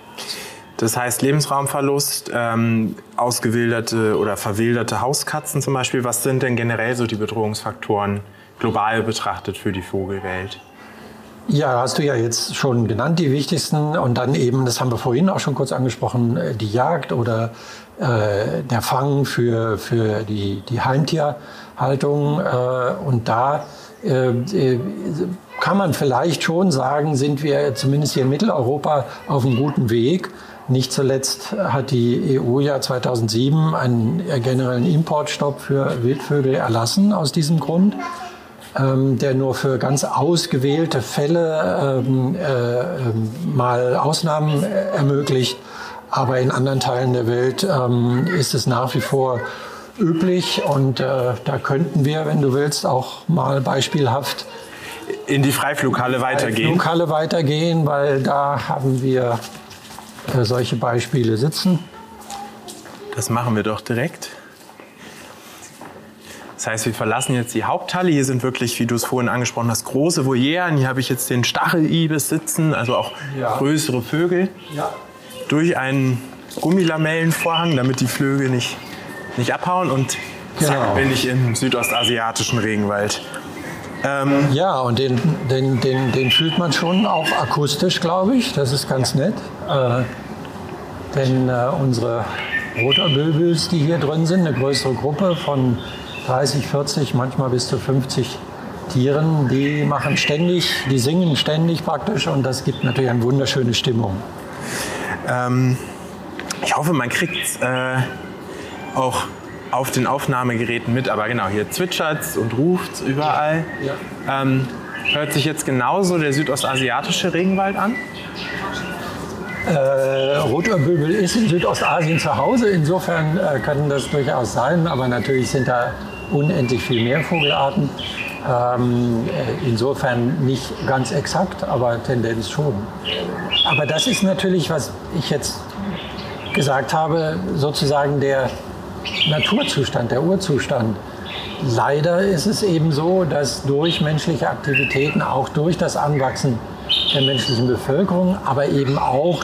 Das heißt Lebensraumverlust, ähm, ausgewilderte oder verwilderte Hauskatzen zum Beispiel. Was sind denn generell so die Bedrohungsfaktoren global betrachtet für die Vogelwelt? Ja, hast du ja jetzt schon genannt, die wichtigsten. Und dann eben, das haben wir vorhin auch schon kurz angesprochen, äh, die Jagd oder äh, der Fang für, für die, die Heimtierhaltung. Äh, und da äh, äh, kann man vielleicht schon sagen, sind wir zumindest hier in Mitteleuropa auf einem guten Weg. Nicht zuletzt hat die EU ja 2007 einen generellen Importstopp für Wildvögel erlassen aus diesem Grund ähm, der nur für ganz ausgewählte Fälle ähm, äh, mal Ausnahmen ermöglicht. Aber in anderen Teilen der Welt ähm, ist es nach wie vor üblich und äh, da könnten wir, wenn du willst, auch mal beispielhaft in die Freiflughalle weitergehen. Freiflughalle weitergehen, weil da haben wir äh, solche Beispiele sitzen. Das machen wir doch direkt. Das heißt, wir verlassen jetzt die Haupthalle. Hier sind wirklich, wie du es vorhin angesprochen hast, große Volieren. Hier habe ich jetzt den Stachelibis sitzen, also auch ja. größere Vögel. Ja. Durch einen Gummilamellenvorhang, damit die Vögel nicht, nicht abhauen. Und zack, genau. bin ich im südostasiatischen Regenwald. Ähm, ja, und den, den, den, den fühlt man schon auch akustisch, glaube ich. Das ist ganz nett. Äh, denn äh, unsere Rotorbülbüls, die hier drin sind, eine größere Gruppe von 30, 40, manchmal bis zu 50 Tieren. Die machen ständig, die singen ständig praktisch und das gibt natürlich eine wunderschöne Stimmung. Ähm, ich hoffe, man kriegt es äh, auch auf den Aufnahmegeräten mit, aber genau, hier zwitschert es und ruft überall. Ja. Ähm, hört sich jetzt genauso der südostasiatische Regenwald an? Äh, Rotorbübel ist in Südostasien zu Hause, insofern äh, kann das durchaus sein, aber natürlich sind da unendlich viel mehr Vogelarten. Ähm, äh, insofern nicht ganz exakt, aber Tendenz schon. Aber das ist natürlich, was ich jetzt gesagt habe, sozusagen der Naturzustand, der Urzustand. Leider ist es eben so, dass durch menschliche Aktivitäten, auch durch das Anwachsen der menschlichen Bevölkerung, aber eben auch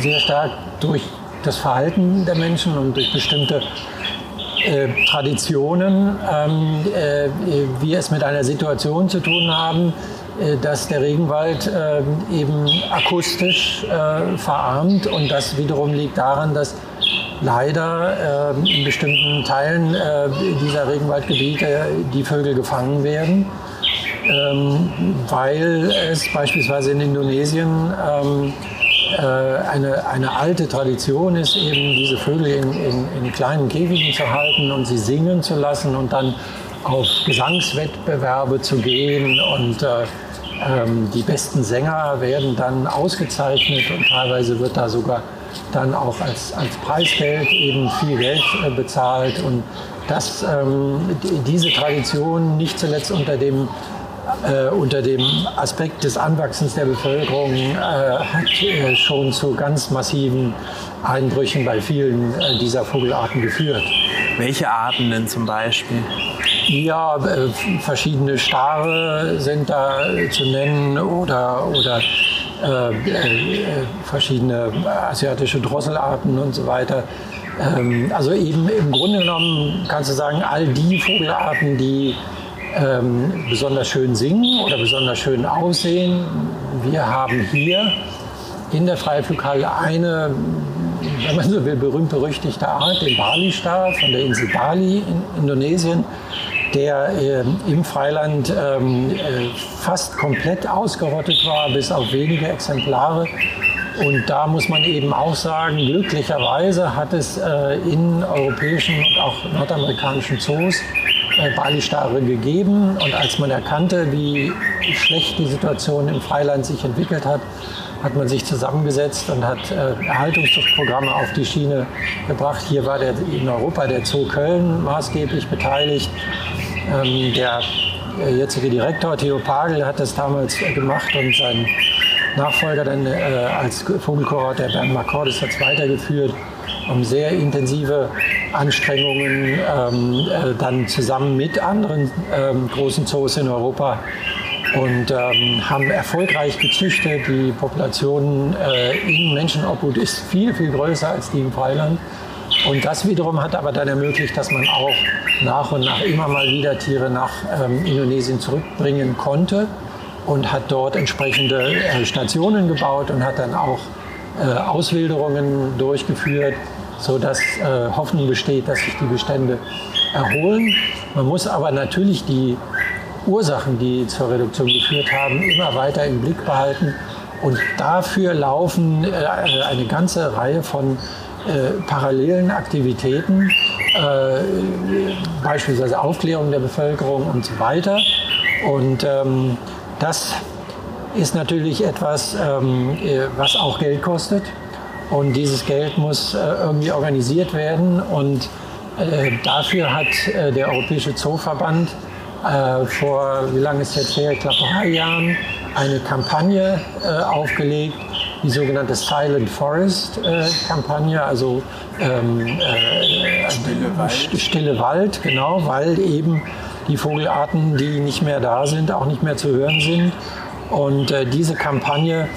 sehr stark durch das Verhalten der Menschen und durch bestimmte äh, Traditionen, ähm, äh, wir es mit einer Situation zu tun haben, äh, dass der Regenwald ähm, eben akustisch äh, verarmt. Und das wiederum liegt daran, dass leider in bestimmten Teilen äh, dieser Regenwaldgebiete die Vögel gefangen werden, ähm, weil es beispielsweise in Indonesien ähm, äh, eine, eine alte Tradition ist, eben diese Vögel in, in, in kleinen Käfigen zu halten und sie singen zu lassen und dann auf Gesangswettbewerbe zu gehen und äh, ähm, die besten Sänger werden dann ausgezeichnet und teilweise wird da sogar dann auch als, als Preisgeld eben viel Geld äh, bezahlt und dass ähm, diese Tradition nicht zuletzt unter dem äh, unter dem Aspekt des Anwachsens der Bevölkerung äh, hat äh, schon zu ganz massiven Einbrüchen bei vielen äh, dieser Vogelarten geführt. Welche Arten denn zum Beispiel? Ja, äh, verschiedene Stare sind da zu nennen oder, oder verschiedene asiatische Drosselarten und so weiter. Ähm, also eben im Grunde genommen kannst du sagen, all die Vogelarten, die ähm, besonders schön singen oder besonders schön aussehen. Wir haben hier in der Freiflughalle eine, wenn man so will, berühmt-berüchtigte Art, den Bali-Star von der Insel Bali in Indonesien, der äh, im Freiland ähm, äh, fast komplett ausgerottet war, bis auf wenige Exemplare Und da muss man eben auch sagen, glücklicherweise hat es äh, in europäischen und auch nordamerikanischen Zoos Bali-Stare gegeben. Und als man erkannte, wie schlecht die Situation im Freiland sich entwickelt hat, hat man sich zusammengesetzt und hat äh, Erhaltungsprogramme auf die Schiene gebracht. Hier war der, in Europa der Zoo Köln maßgeblich beteiligt. Ähm, der äh, jetzige Direktor Theo Pagel hat das damals gemacht und sein Nachfolger dann äh, als Vogelkurort, der Bernd Marcordis, hat es weitergeführt, um sehr intensive Anstrengungen ähm, äh, dann zusammen mit anderen ähm, großen Zoos in Europa und ähm, haben erfolgreich gezüchtet. Die Population äh, in Menschenobhut ist viel, viel größer als die im Freiland. Und das wiederum hat aber dann ermöglicht, dass man auch nach und nach immer mal wieder Tiere nach ähm, Indonesien zurückbringen konnte und hat dort entsprechende äh, Stationen gebaut und hat dann auch äh, Auswilderungen durchgeführt, sodass äh, Hoffnung besteht, dass sich die Bestände erholen. Man muss aber natürlich die Ursachen, die zur Reduktion geführt haben, immer weiter im Blick behalten. Und dafür laufen äh, eine ganze Reihe von äh, parallelen Aktivitäten, äh, beispielsweise Aufklärung der Bevölkerung und so weiter. Und ähm, das ist natürlich etwas, ähm, äh, was auch Geld kostet. Und dieses Geld muss äh, irgendwie organisiert werden. Und äh, dafür hat der Europäische Zooverband äh, vor, wie lange ist jetzt her? Ich glaube, drei Jahren eine Kampagne äh, aufgelegt, die sogenannte Silent Forest äh, Kampagne, also ähm, äh, Stille, Wald. Stille Wald, genau, weil eben die Vogelarten, die nicht mehr da sind, auch nicht mehr zu hören sind. Und äh, diese Kampagne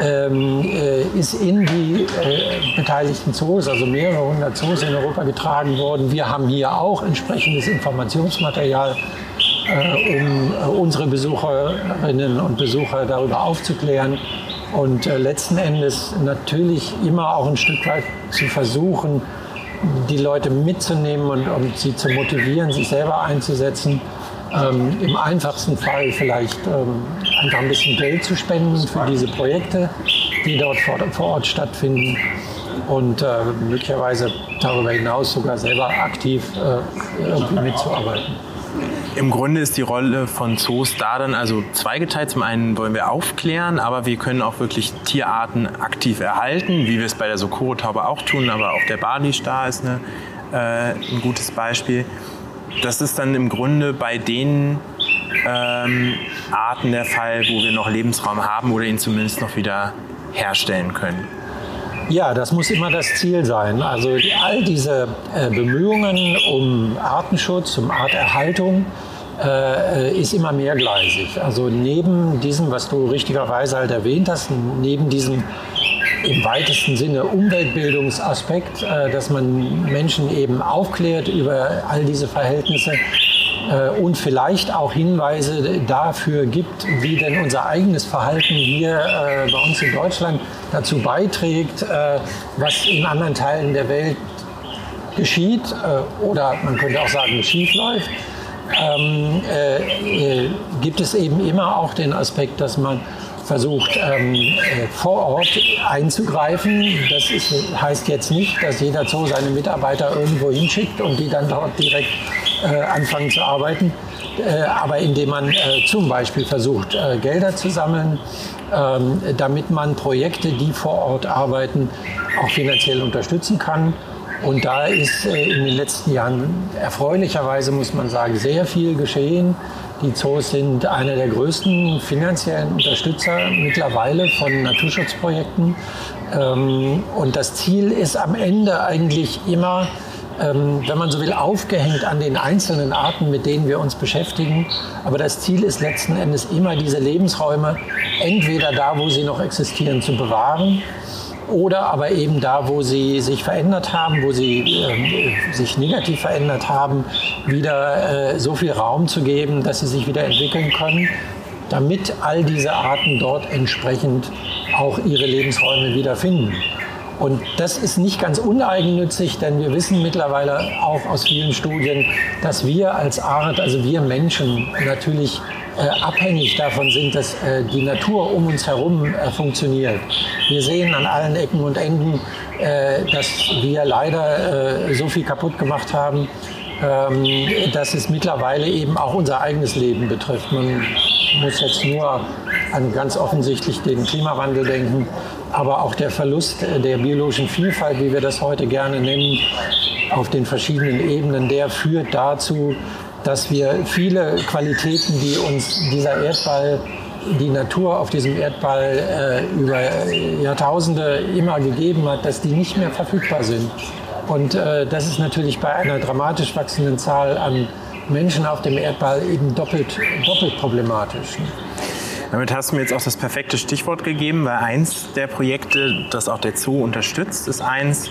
ähm, äh, ist in die äh, beteiligten Zoos, also mehrere hundert Zoos in Europa getragen worden. Wir haben hier auch entsprechendes Informationsmaterial äh, um äh, unsere Besucherinnen und Besucher darüber aufzuklären und äh, letzten Endes natürlich immer auch ein Stück weit zu versuchen, die Leute mitzunehmen und, und sie zu motivieren, sich selber einzusetzen. Ähm, Im einfachsten Fall vielleicht ähm, einfach ein bisschen Geld zu spenden für diese Projekte, die dort vor, vor Ort stattfinden und äh, möglicherweise darüber hinaus sogar selber aktiv äh, mitzuarbeiten. Im Grunde ist die Rolle von Zoos da dann also zweigeteilt. Zum einen wollen wir aufklären, aber wir können auch wirklich Tierarten aktiv erhalten, wie wir es bei der Sokoro-Taube auch tun, aber auch der Bali-Star ist eine, äh, ein gutes Beispiel. Das ist dann im Grunde bei den ähm, Arten der Fall, wo wir noch Lebensraum haben oder ihn zumindest noch wieder herstellen können. Ja, das muss immer das Ziel sein. Also all diese äh, Bemühungen um Artenschutz, um Arterhaltung, äh, ist immer mehrgleisig. Also neben diesem, was du richtigerweise halt erwähnt hast, neben diesem im weitesten Sinne Umweltbildungsaspekt, äh, dass man Menschen eben aufklärt über all diese Verhältnisse, und vielleicht auch Hinweise dafür gibt, wie denn unser eigenes Verhalten hier äh, bei uns in Deutschland dazu beiträgt, äh, was in anderen Teilen der Welt geschieht oder man könnte auch sagen schief läuft. Ähm, äh, gibt es eben immer auch den Aspekt, dass man versucht, ähm, äh, vor Ort einzugreifen. Das ist, heißt jetzt nicht, dass jeder Zoo seine Mitarbeiter irgendwo hinschickt und die dann dort direkt äh, anfangen zu arbeiten. Äh, aber indem man äh, zum Beispiel versucht, Gelder zu sammeln, ähm, damit man Projekte, die vor Ort arbeiten, auch finanziell unterstützen kann. Und da ist in den letzten Jahren erfreulicherweise, muss man sagen, sehr viel geschehen. Die Zoos sind einer der größten finanziellen Unterstützer mittlerweile von Naturschutzprojekten. Ähm, und das Ziel ist am Ende eigentlich immer, ähm, wenn man so will, aufgehängt an den einzelnen Arten, mit denen wir uns beschäftigen. Aber das Ziel ist letzten Endes immer, diese Lebensräume entweder da, wo sie noch existieren, zu bewahren oder aber eben da, wo sie sich verändert haben, wo sie äh, sich negativ verändert haben, wieder äh, so viel Raum zu geben, dass sie sich wieder entwickeln können, damit all diese Arten dort entsprechend auch ihre Lebensräume wiederfinden. Und das ist nicht ganz uneigennützig, denn wir wissen mittlerweile auch aus vielen Studien, dass wir als Art, also wir Menschen natürlich äh, abhängig davon sind, dass äh, die Natur um uns herum äh, funktioniert. Wir sehen an allen Ecken und Enden, dass wir leider so viel kaputt gemacht haben, ähm, dass es mittlerweile eben auch unser eigenes Leben betrifft. Man muss jetzt nur an ganz offensichtlich den Klimawandel denken, aber auch der Verlust der biologischen Vielfalt, wie wir das heute gerne nennen, auf den verschiedenen Ebenen, der führt dazu, dass wir viele Qualitäten, die uns dieser Erdball, die Natur auf diesem Erdball äh, über Jahrtausende immer gegeben hat, dass die nicht mehr verfügbar sind. Und äh, das ist natürlich bei einer dramatisch wachsenden Zahl an Menschen auf dem Erdball eben doppelt, doppelt problematisch. Damit hast du mir jetzt auch das perfekte Stichwort gegeben, weil eins der Projekte, das auch der Zoo unterstützt, ist eins,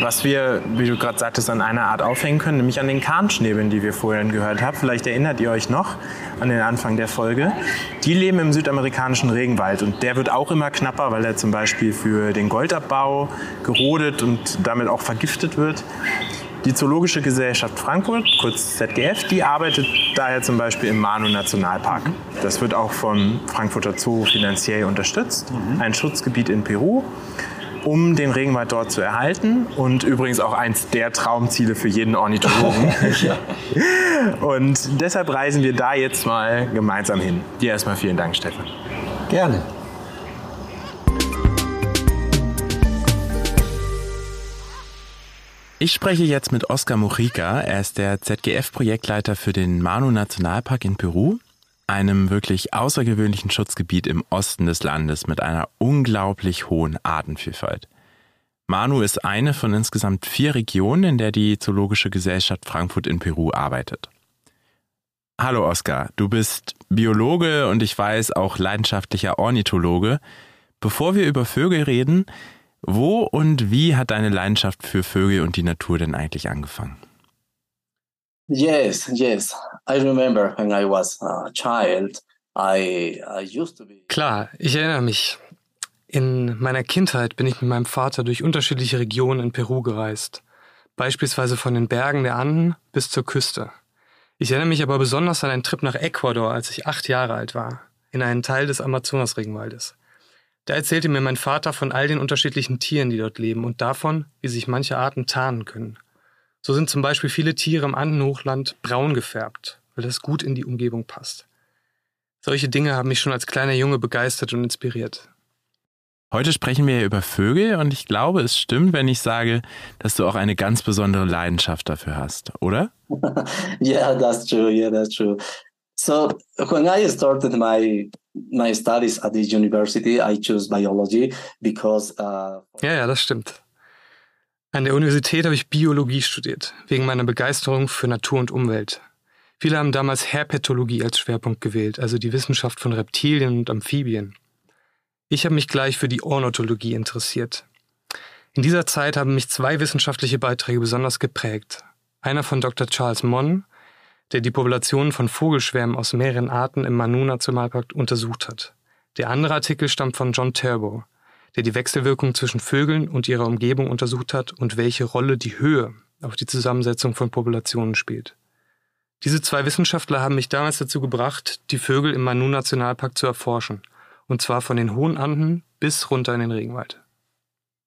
was wir, wie du gerade sagtest, an einer Art aufhängen können, nämlich an den Kahnschnäbeln, die wir vorhin gehört haben. Vielleicht erinnert ihr euch noch an den Anfang der Folge. Die leben im südamerikanischen Regenwald und der wird auch immer knapper, weil er zum Beispiel für den Goldabbau gerodet und damit auch vergiftet wird. Die Zoologische Gesellschaft Frankfurt, kurz ZGF, die arbeitet daher zum Beispiel im Manu Nationalpark. Das wird auch vom Frankfurter Zoo finanziell unterstützt. Ein Schutzgebiet in Peru um den Regenwald dort zu erhalten und übrigens auch eins der Traumziele für jeden Ornithologen. Und deshalb reisen wir da jetzt mal gemeinsam hin. Dir erstmal vielen Dank, Stefan. Gerne. Ich spreche jetzt mit Oskar Mujica. Er ist der ZGF-Projektleiter für den Manu Nationalpark in Peru einem wirklich außergewöhnlichen Schutzgebiet im Osten des Landes mit einer unglaublich hohen Artenvielfalt. Manu ist eine von insgesamt vier Regionen, in der die Zoologische Gesellschaft Frankfurt in Peru arbeitet. Hallo Oskar, du bist Biologe und ich weiß auch leidenschaftlicher Ornithologe. Bevor wir über Vögel reden, wo und wie hat deine Leidenschaft für Vögel und die Natur denn eigentlich angefangen? Yes, yes. I remember when I was a child, I, I used to be. Klar, ich erinnere mich. In meiner Kindheit bin ich mit meinem Vater durch unterschiedliche Regionen in Peru gereist. Beispielsweise von den Bergen der Anden bis zur Küste. Ich erinnere mich aber besonders an einen Trip nach Ecuador, als ich acht Jahre alt war, in einen Teil des Amazonas-Regenwaldes. Da erzählte mir mein Vater von all den unterschiedlichen Tieren, die dort leben und davon, wie sich manche Arten tarnen können. So sind zum Beispiel viele Tiere im Andenhochland braun gefärbt, weil das gut in die Umgebung passt. Solche Dinge haben mich schon als kleiner Junge begeistert und inspiriert. Heute sprechen wir ja über Vögel und ich glaube, es stimmt, wenn ich sage, dass du auch eine ganz besondere Leidenschaft dafür hast, oder? yeah, that's true. Yeah, that's true. So when I started my my studies at the university, I chose biology because. Uh, ja, ja, das stimmt. An der Universität habe ich Biologie studiert, wegen meiner Begeisterung für Natur und Umwelt. Viele haben damals Herpetologie als Schwerpunkt gewählt, also die Wissenschaft von Reptilien und Amphibien. Ich habe mich gleich für die Ornithologie interessiert. In dieser Zeit haben mich zwei wissenschaftliche Beiträge besonders geprägt. Einer von Dr. Charles Mon, der die Populationen von Vogelschwärmen aus mehreren Arten im Manu Nationalpark untersucht hat. Der andere Artikel stammt von John Turbo, der die Wechselwirkung zwischen Vögeln und ihrer Umgebung untersucht hat und welche Rolle die Höhe auf die Zusammensetzung von Populationen spielt. Diese zwei Wissenschaftler haben mich damals dazu gebracht, die Vögel im Manu-Nationalpark zu erforschen, und zwar von den hohen Anden bis runter in den Regenwald.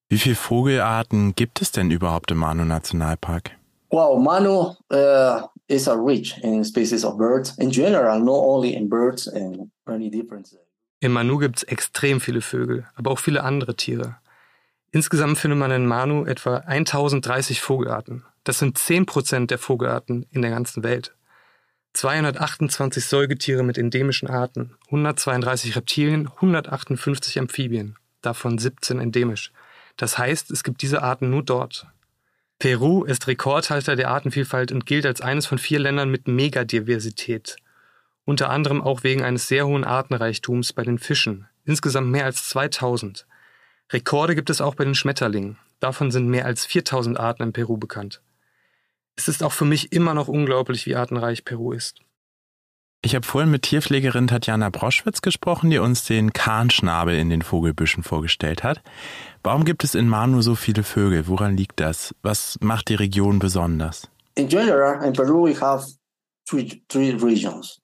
Wie viele Vogelarten gibt es denn überhaupt im Manu-Nationalpark? Well, Manu uh, is a rich in species of birds in general, not only in birds and many different im Manu gibt es extrem viele Vögel, aber auch viele andere Tiere. Insgesamt findet man in Manu etwa 1030 Vogelarten. Das sind 10% der Vogelarten in der ganzen Welt. 228 Säugetiere mit endemischen Arten, 132 Reptilien, 158 Amphibien, davon 17 endemisch. Das heißt, es gibt diese Arten nur dort. Peru ist Rekordhalter der Artenvielfalt und gilt als eines von vier Ländern mit Megadiversität unter anderem auch wegen eines sehr hohen Artenreichtums bei den Fischen, insgesamt mehr als 2000. Rekorde gibt es auch bei den Schmetterlingen, davon sind mehr als 4000 Arten in Peru bekannt. Es ist auch für mich immer noch unglaublich, wie artenreich Peru ist. Ich habe vorhin mit Tierpflegerin Tatjana Broschwitz gesprochen, die uns den Kahnschnabel in den Vogelbüschen vorgestellt hat. Warum gibt es in Manu so viele Vögel? Woran liegt das? Was macht die Region besonders? In general, in Peru, we have three, three regions,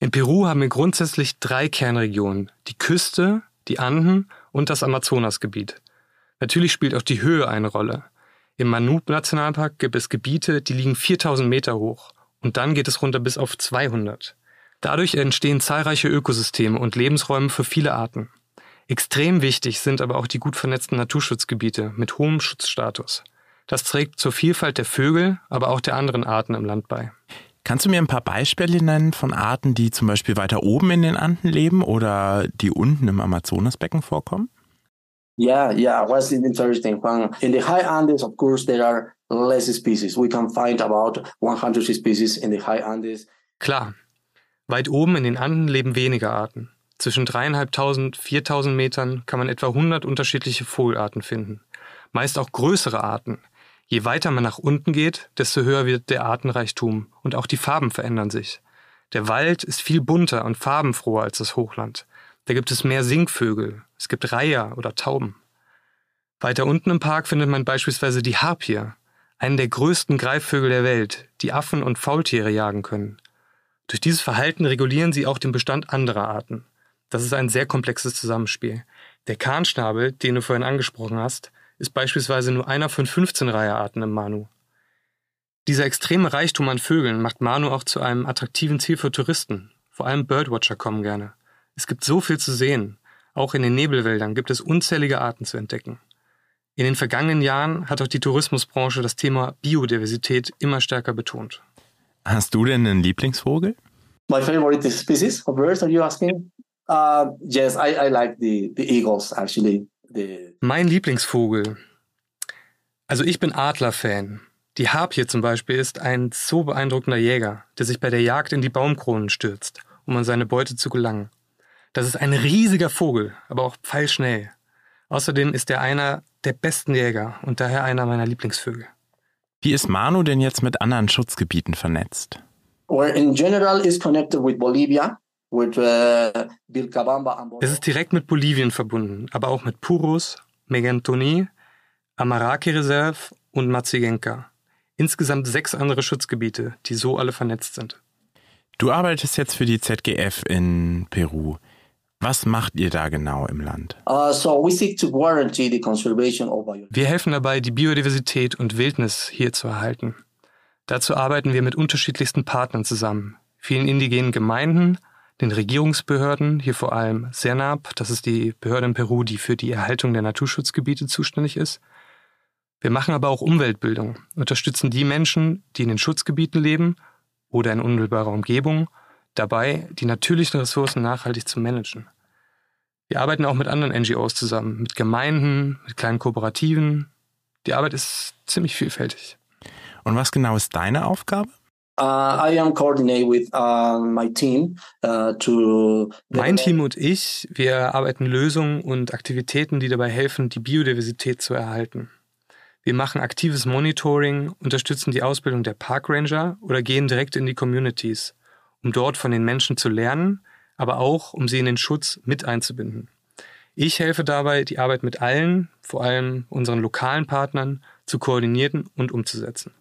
In Peru haben wir grundsätzlich drei Kernregionen. Die Küste, die Anden und das Amazonasgebiet. Natürlich spielt auch die Höhe eine Rolle. Im Manub-Nationalpark gibt es Gebiete, die liegen 4000 Meter hoch. Und dann geht es runter bis auf 200. Dadurch entstehen zahlreiche Ökosysteme und Lebensräume für viele Arten. Extrem wichtig sind aber auch die gut vernetzten Naturschutzgebiete mit hohem Schutzstatus. Das trägt zur Vielfalt der Vögel, aber auch der anderen Arten im Land bei. Kannst du mir ein paar Beispiele nennen von Arten, die zum Beispiel weiter oben in den Anden leben oder die unten im Amazonasbecken vorkommen? Yeah, yeah, what's interesting? In the high Andes, of course, there are less species. We can find about 100 species in the high Andes. Klar, weit oben in den Anden leben weniger Arten. Zwischen dreieinhalbtausend, viertausend Metern kann man etwa 100 unterschiedliche Vogelarten finden. Meist auch größere Arten. Je weiter man nach unten geht, desto höher wird der Artenreichtum und auch die Farben verändern sich. Der Wald ist viel bunter und farbenfroher als das Hochland. Da gibt es mehr Singvögel, es gibt Reiher oder Tauben. Weiter unten im Park findet man beispielsweise die Harpie, einen der größten Greifvögel der Welt, die Affen und Faultiere jagen können. Durch dieses Verhalten regulieren sie auch den Bestand anderer Arten. Das ist ein sehr komplexes Zusammenspiel. Der Kahnschnabel, den du vorhin angesprochen hast, ist beispielsweise nur einer von 15 Reiherarten im Manu. Dieser extreme Reichtum an Vögeln macht Manu auch zu einem attraktiven Ziel für Touristen. Vor allem Birdwatcher kommen gerne. Es gibt so viel zu sehen. Auch in den Nebelwäldern gibt es unzählige Arten zu entdecken. In den vergangenen Jahren hat auch die Tourismusbranche das Thema Biodiversität immer stärker betont. Hast du denn einen Lieblingsvogel? My favorite species of birds, are you asking? Uh, yes, I, I like the, the eagles, actually. Mein Lieblingsvogel. Also ich bin Adler-Fan. Die Harpie zum Beispiel ist ein so beeindruckender Jäger, der sich bei der Jagd in die Baumkronen stürzt, um an seine Beute zu gelangen. Das ist ein riesiger Vogel, aber auch pfeilschnell. Außerdem ist er einer der besten Jäger und daher einer meiner Lieblingsvögel. Wie ist Manu denn jetzt mit anderen Schutzgebieten vernetzt? Well, in general is connected with Bolivia, Es ist direkt mit Bolivien verbunden, aber auch mit Puros, Megantoni, Amaraki Reserve und Matsigenka. Insgesamt sechs andere Schutzgebiete, die so alle vernetzt sind. Du arbeitest jetzt für die ZGF in Peru. Was macht ihr da genau im Land? Uh, wir helfen dabei, die Biodiversität und Wildnis hier zu erhalten. Dazu arbeiten wir mit unterschiedlichsten Partnern zusammen. Vielen indigenen Gemeinden, den Regierungsbehörden, hier vor allem CERNAP, das ist die Behörde in Peru, die für die Erhaltung der Naturschutzgebiete zuständig ist. Wir machen aber auch Umweltbildung, unterstützen die Menschen, die in den Schutzgebieten leben oder in unmittelbarer Umgebung dabei, die natürlichen Ressourcen nachhaltig zu managen. Wir arbeiten auch mit anderen NGOs zusammen, mit Gemeinden, mit kleinen Kooperativen. Die Arbeit ist ziemlich vielfältig. Und was genau ist deine Aufgabe? Uh, I am coordinate with uh, my team uh, to. Mein Team und ich, wir erarbeiten Lösungen und Aktivitäten, die dabei helfen, die Biodiversität zu erhalten. Wir machen aktives Monitoring, unterstützen die Ausbildung der Park Ranger oder gehen direkt in die Communities, um dort von den Menschen zu lernen, aber auch, um sie in den Schutz mit einzubinden. Ich helfe dabei, die Arbeit mit allen, vor allem unseren lokalen Partnern, zu koordinieren und umzusetzen.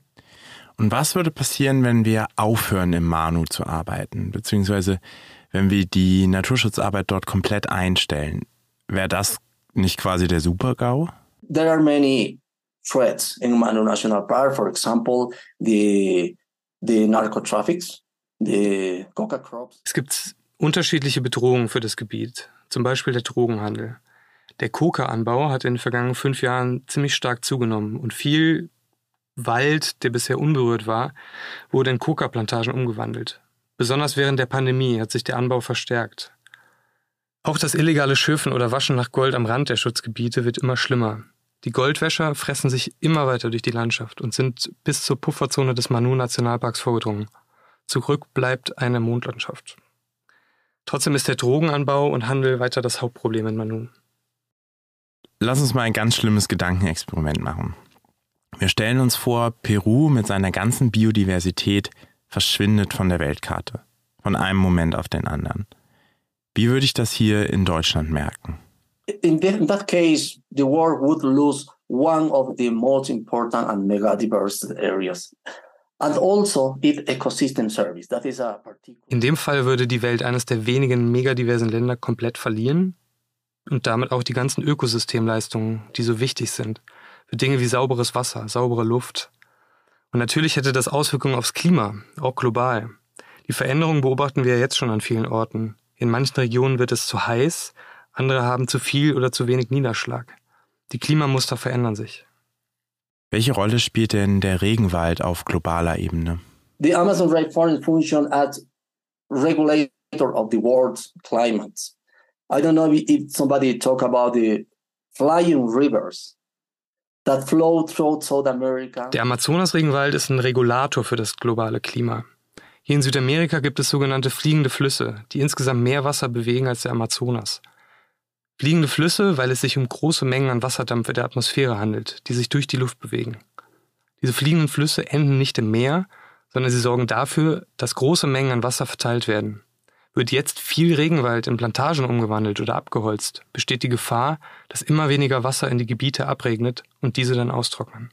Und was würde passieren, wenn wir aufhören, im Manu zu arbeiten, beziehungsweise wenn wir die Naturschutzarbeit dort komplett einstellen? Wäre das nicht quasi der Super-GAU? There are many threats in Manu National Park, for example, the, the narcotraffics, es gibt unterschiedliche Bedrohungen für das Gebiet, zum Beispiel der Drogenhandel. Der Coca-Anbau hat in den vergangenen fünf Jahren ziemlich stark zugenommen und viel Wald, der bisher unberührt war, wurde in Coca-Plantagen umgewandelt. Besonders während der Pandemie hat sich der Anbau verstärkt. Auch das illegale Schürfen oder Waschen nach Gold am Rand der Schutzgebiete wird immer schlimmer. Die Goldwäscher fressen sich immer weiter durch die Landschaft und sind bis zur Pufferzone des Manu-Nationalparks vorgedrungen. Zurück bleibt eine Mondlandschaft. Trotzdem ist der Drogenanbau und Handel weiter das Hauptproblem in Manu. Lass uns mal ein ganz schlimmes Gedankenexperiment machen. Wir stellen uns vor, Peru mit seiner ganzen Biodiversität verschwindet von der Weltkarte, von einem Moment auf den anderen. Wie würde ich das hier in Deutschland merken? In, in that case, the world would lose one of the most important and mega diverse areas. And also its ecosystem service. That is a particular In dem Fall würde die Welt eines der wenigen megadiversen Länder komplett verlieren und damit auch die ganzen Ökosystemleistungen, die so wichtig sind. Für Dinge wie sauberes Wasser, saubere Luft. Und natürlich hätte das Auswirkungen aufs Klima, auch global. Die Veränderungen beobachten wir jetzt schon an vielen Orten. In manchen Regionen wird es zu heiß, andere haben zu viel oder zu wenig Niederschlag. Die Klimamuster verändern sich. Welche Rolle spielt denn der Regenwald auf globaler Ebene? The Amazon rainforest function as regulator of the world's climate. I don't know if somebody talk about the flying rivers that flow through South America. Der Amazonas-Regenwald ist ein Regulator für das globale Klima. Hier in Südamerika gibt es sogenannte fliegende Flüsse, die insgesamt mehr Wasser bewegen als der Amazonas. Fliegende Flüsse, weil es sich um große Mengen an Wasserdampf in der Atmosphäre handelt, die sich durch die Luft bewegen. Diese fliegenden Flüsse enden nicht im Meer, sondern sie sorgen dafür, dass große Mengen an Wasser verteilt werden. Wird jetzt viel Regenwald in Plantagen umgewandelt oder abgeholzt, besteht die Gefahr, dass immer weniger Wasser in die Gebiete abregnet und diese dann austrocknen.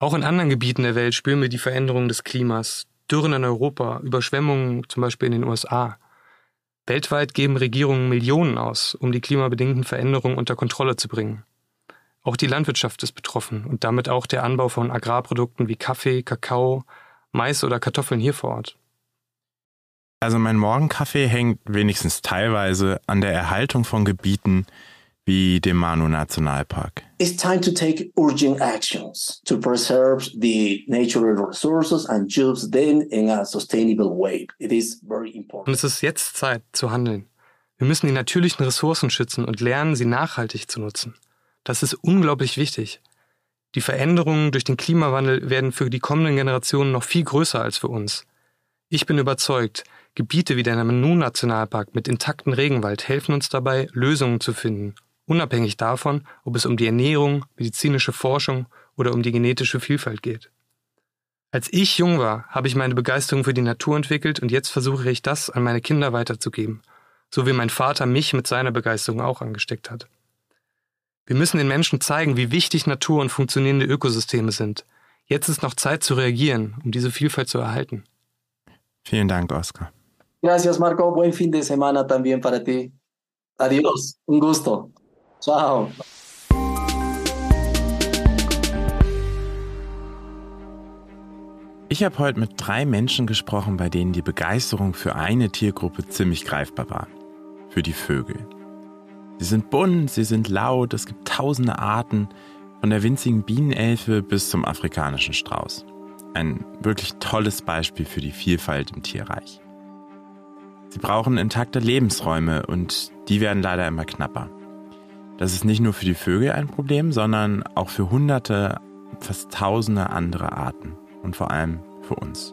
Auch in anderen Gebieten der Welt spüren wir die Veränderungen des Klimas, Dürren in Europa, Überschwemmungen zum Beispiel in den USA. Weltweit geben Regierungen Millionen aus, um die klimabedingten Veränderungen unter Kontrolle zu bringen. Auch die Landwirtschaft ist betroffen und damit auch der Anbau von Agrarprodukten wie Kaffee, Kakao, Mais oder Kartoffeln hier vor Ort. Also mein Morgenkaffee hängt wenigstens teilweise an der Erhaltung von Gebieten wie dem Manu-Nationalpark. It's time to take urgent actions to preserve the natural resources and use them in a sustainable way. It is very Und important. es ist jetzt Zeit zu handeln. Wir müssen die natürlichen Ressourcen schützen und lernen, sie nachhaltig zu nutzen. Das ist unglaublich wichtig. Die Veränderungen durch den Klimawandel werden für die kommenden Generationen noch viel größer als für uns. Ich bin überzeugt, Gebiete wie der Nanu-Nationalpark mit intaktem Regenwald helfen uns dabei, Lösungen zu finden, unabhängig davon, ob es um die Ernährung, medizinische Forschung oder um die genetische Vielfalt geht. Als ich jung war, habe ich meine Begeisterung für die Natur entwickelt und jetzt versuche ich das an meine Kinder weiterzugeben, so wie mein Vater mich mit seiner Begeisterung auch angesteckt hat. Wir müssen den Menschen zeigen, wie wichtig Natur und funktionierende Ökosysteme sind. Jetzt ist noch Zeit zu reagieren, um diese Vielfalt zu erhalten. Vielen Dank, Oskar. Gracias, Marco. Buen fin de semana también para ti. Adiós. Un gusto. Ciao. Ich habe heute mit drei Menschen gesprochen, bei denen die Begeisterung für eine Tiergruppe ziemlich greifbar war. Für die Vögel. Sie sind bunt, sie sind laut, es gibt tausende Arten, von der winzigen Bienenelfe bis zum afrikanischen Strauß. Ein wirklich tolles Beispiel für die Vielfalt im Tierreich. Sie brauchen intakte Lebensräume und die werden leider immer knapper. Das ist nicht nur für die Vögel ein Problem, sondern auch für hunderte, fast tausende andere Arten und vor allem für uns.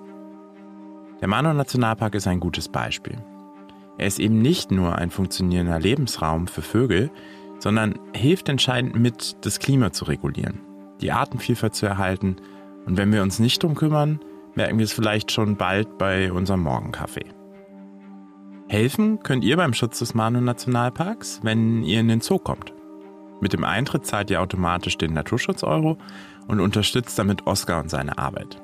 Der Mano-Nationalpark ist ein gutes Beispiel. Er ist eben nicht nur ein funktionierender Lebensraum für Vögel, sondern hilft entscheidend mit, das Klima zu regulieren, die Artenvielfalt zu erhalten und wenn wir uns nicht drum kümmern, merken wir es vielleicht schon bald bei unserem Morgenkaffee. Helfen könnt ihr beim Schutz des Manu-Nationalparks, wenn ihr in den Zoo kommt. Mit dem Eintritt zahlt ihr automatisch den Naturschutz-Euro und unterstützt damit Oskar und seine Arbeit.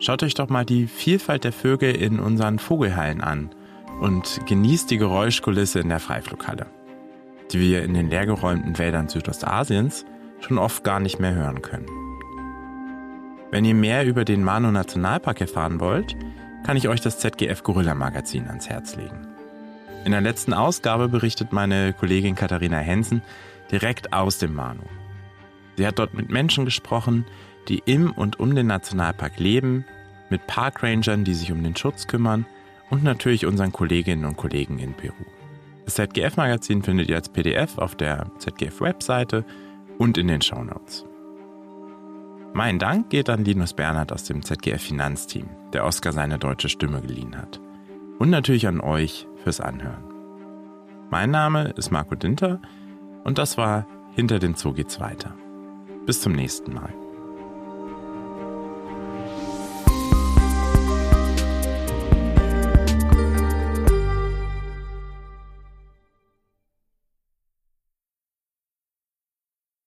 Schaut euch doch mal die Vielfalt der Vögel in unseren Vogelhallen an und genießt die Geräuschkulisse in der Freiflughalle, die wir in den leergeräumten Wäldern Südostasiens schon oft gar nicht mehr hören können. Wenn ihr mehr über den Manu Nationalpark erfahren wollt, kann ich euch das ZGF Gorilla Magazin ans Herz legen. In der letzten Ausgabe berichtet meine Kollegin Katharina Hensen direkt aus dem Manu. Sie hat dort mit Menschen gesprochen, die im und um den Nationalpark leben, mit Parkrangern, die sich um den Schutz kümmern und natürlich unseren Kolleginnen und Kollegen in Peru. Das ZGF-Magazin findet ihr als PDF auf der ZGF-Webseite und in den Shownotes. Mein Dank geht an Linus Bernhard aus dem ZGF-Finanzteam, der Oscar seine deutsche Stimme geliehen hat. Und natürlich an euch fürs Anhören. Mein Name ist Marco Dinter und das war Hinter dem Zoo geht's weiter. Bis zum nächsten Mal.